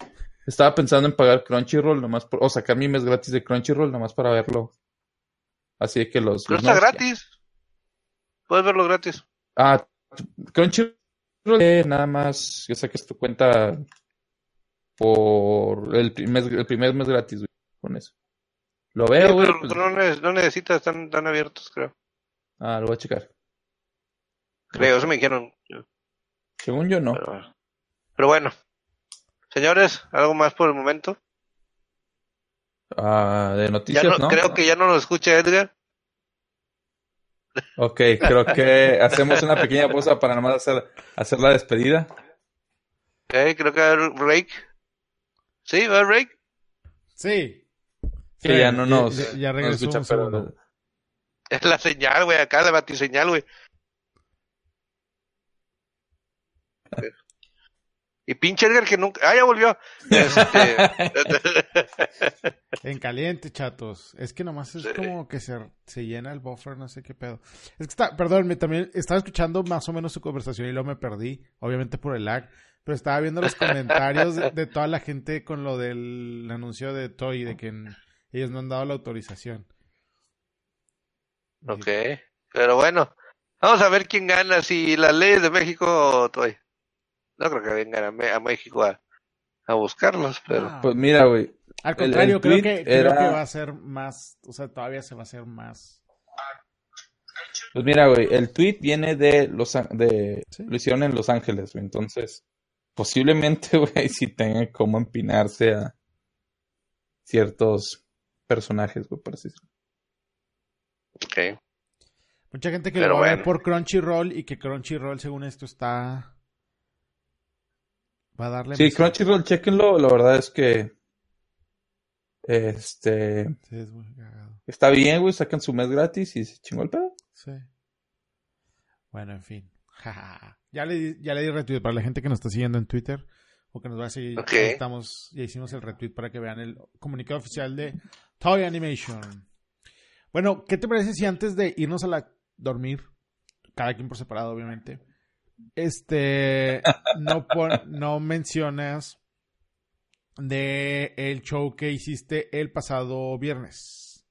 Estaba pensando en pagar Crunchyroll nomás por, o sacar mi mes gratis de Crunchyroll nomás para verlo. Así que los... Pero los está gratis. Puedes verlo gratis. Ah, Crunchyroll eh, nada más que saques tu cuenta por el primer, el primer mes gratis, güey, con eso. Lo veo, güey. pues- no, ne- no necesitas, están, están abiertos, creo. Ah, lo voy a checar. Creo, eso me dijeron. Según yo, no. Pero, pero bueno. Señores, ¿algo más por el momento? Ah, de Ya noticias, no, ¿no? Creo que ya no nos escucha Edgar. Ok, creo que hacemos una pequeña pausa para nomás hacer, hacer la despedida. Ok, creo que va a haber break. ¿Sí? ¿Va a haber break? Sí. Que Sí, ya no nos, ya- ya regresó escucha, un pero- segundo. Es la señal, güey, acá, la batiseñal, güey. Y pinche Edgar que nunca... ¡Ah, ya volvió! Este... En caliente, chatos. Es que nomás es Sí. como que se, se llena el buffer, no sé qué pedo. Es que está, perdón, me también estaba escuchando más o menos su conversación y luego me perdí, obviamente por el lag, pero estaba viendo los comentarios de, de toda la gente con lo del anuncio de Toy, de que en- ellos no han dado la autorización. ok, pero bueno. Vamos a ver quién gana, si las leyes de México o Toy. No creo que vengan a, México a, a buscarlos, pero... Ah, Pues mira, güey. Al contrario, el creo, que, creo que va a ser más, o sea, todavía se va a hacer más. Pues mira, güey, el tweet viene de los de Sí. lo hicieron en Los Ángeles, güey. Entonces, posiblemente, güey, sí tenga como empinarse a ciertos personajes, güey, por así decirlo. Ok. Mucha gente que Pero lo va a ver bueno. por Crunchyroll y que Crunchyroll, según esto, está. Va a darle. Sí, Crunchyroll, chequenlo. La verdad es que este Sí, es muy cagado. está bien, güey. Sacan su mes gratis y se chingó el pedo. Sí. Bueno, en fin. ya, le, di- ya le di retweet para la gente que nos está siguiendo en Twitter o que nos va a seguir. Ok. ya Estamos, ya hicimos el retweet para que vean el comunicado oficial de Toy Animation. Bueno, ¿qué te parece si antes de irnos a la dormir, cada quien por separado, obviamente, este, no, pon- no mencionas de el show que hiciste el pasado viernes?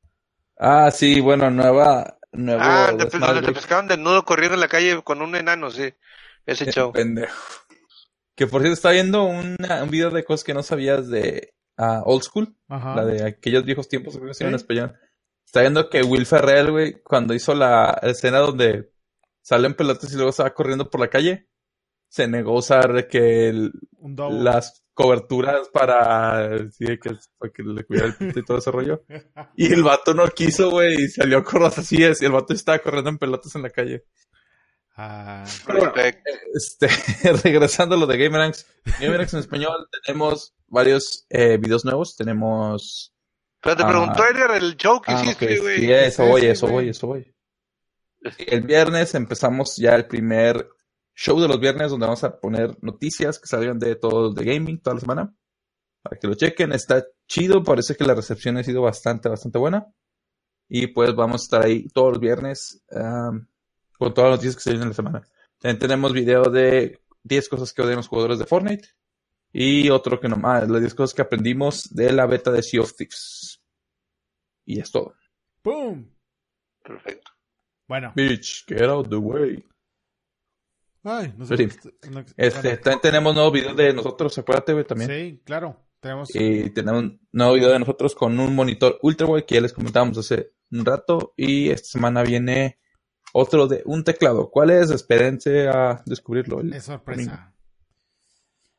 Ah, sí, bueno, nueva, nuevo Ah, te güey. pescaban desnudo corriendo en la calle con un enano, sí. Ese show. Pendejo. Que por cierto, estaba viendo una- un video de cosas que no sabías de ah, Old School, Ajá. la de aquellos viejos tiempos, creo que se llama en Sí. español. Está viendo que Will Ferrell, güey, cuando hizo la escena donde salen pelotas y luego se va corriendo por la calle, se negó a usar que el- las coberturas para, sí, que, para que le cuidara el pito y todo ese rollo. Y el vato no quiso, güey, y salió a correr así, es, y el vato estaba corriendo en pelotas en la calle. Ah. Este, regresando a lo de Gamerangs. Gamerangs en español tenemos varios eh, videos nuevos. Tenemos. Pero te Ah. preguntó Edgar el show que Ah, hiciste, güey. sí, eso voy, sí, eso voy, eso voy. El viernes empezamos ya el primer show de los viernes donde vamos a poner noticias que salgan de todo de gaming toda la semana. Para que lo chequen, está chido, parece que la recepción ha sido bastante, bastante buena. Y pues vamos a estar ahí todos los viernes con todas las noticias que se vienen en la semana. También tenemos video de 10 cosas que odian los jugadores de Fortnite. Y otro que no más, las 10 cosas que aprendimos de la beta de Sea of Thieves. Y es todo. ¡Pum! Perfecto. Bueno. Bitch, get out the way. Ay, no sé. sí. no- Este, bueno, también tenemos nuevo video de nosotros, acuérdate, güey, también. Sí, claro. Tenemos. Y tenemos un nuevo video de nosotros con un monitor ultra wide que ya les comentábamos hace un rato. Y esta semana viene otro de un teclado. ¿Cuál es? Espérense a descubrirlo. el Es sorpresa.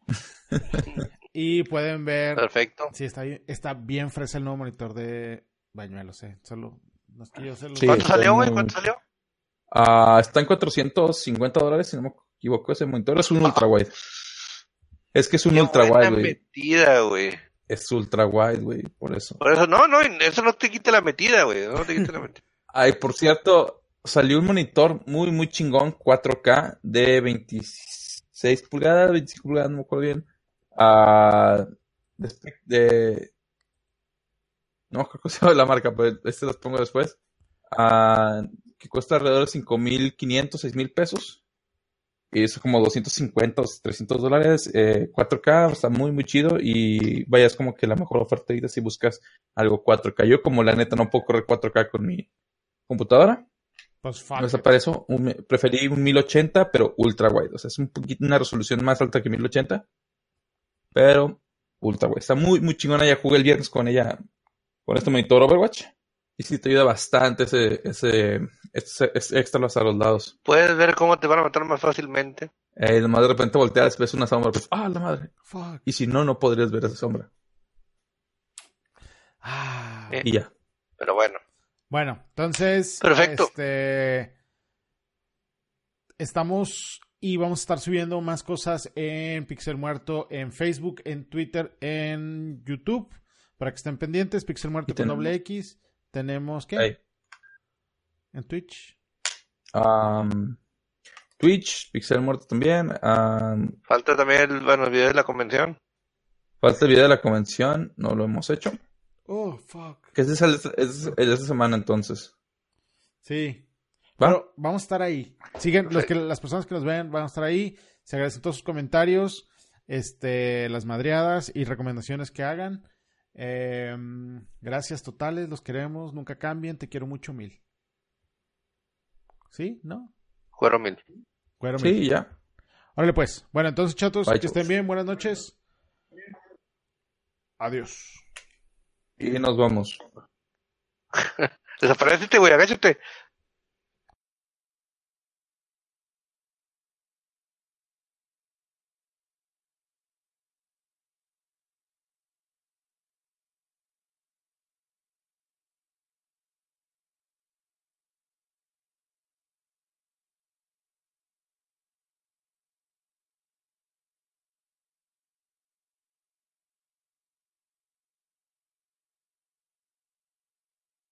y pueden ver. Perfecto. Sí, está bien, está bien fresa el nuevo monitor de Bañuelo, sé. Solo. No es que yo se lo- Sí. ¿Cuánto está salió, güey? ¿Cuánto salió? Ah, está en 450 dólares, si no me equivoco. Ese monitor es un ultra wide. Es que es un Qué ultra buena wide, güey. metida, güey. Es ultra wide, güey, por eso. Por eso, no, no, eso no te quita la metida, güey. No te quita la metida. Ay, por cierto, salió un monitor muy, muy chingón, 4K, de 26 pulgadas, 25 pulgadas, no me acuerdo bien. Ah, de, No me acuerdo cómo se llama la marca, pero este los pongo después. Ah, que cuesta alrededor de 5.500, 6.000 pesos. Y eso como 250 o 300 dólares. eh, 4K, está muy, muy chido. Y vaya, es como que la mejor oferta ahorita si buscas algo 4K. Yo como la neta no puedo correr 4K con mi computadora. Pues fuck. Para eso un preferí un 1080, pero ultra wide. O sea, es un poquito una resolución más alta que 1080. Pero ultra wide. Está muy, muy chingona. Ya jugué el viernes con ella, con este monitor Overwatch. Y sí te ayuda bastante ese, ese, ese, ese extra a los lados. Puedes ver cómo te van a matar más fácilmente. Eh, nomás de repente volteas, ves una sombra, pues, ah, la madre. Fuck. Y si no, no podrías ver esa sombra. Ah. Eh. Y ya. Pero bueno. Bueno, entonces. Perfecto. Este. Estamos y vamos a estar subiendo más cosas en Pixel Muerto, en Facebook, en Twitter, en YouTube. Para que estén pendientes, Pixel Muerto con tenemos- doble X. Tenemos ¿qué? Ahí. En Twitch. Am, Twitch, Pixel Muerto también. am, Falta también el, bueno, el video de la convención. falta el video de la convención, no lo hemos hecho. Oh, fuck. Que ese es el, es el de esta semana entonces. Sí. ¿Va? Pero vamos a estar ahí. Siguen, los que, las personas que nos ven van a estar ahí. Se agradecen todos sus comentarios, este, las madreadas y recomendaciones que hagan. Eh, gracias totales, los queremos, nunca cambien, te quiero mucho mil. ¿Sí? ¿No? Cuero mil. Cuero mil. Sí, ya. Órale pues. Bueno, entonces chatos, Bye, que estén bien, buenas noches. Adiós. Y nos vamos. Desaparecete, güey, agáchate.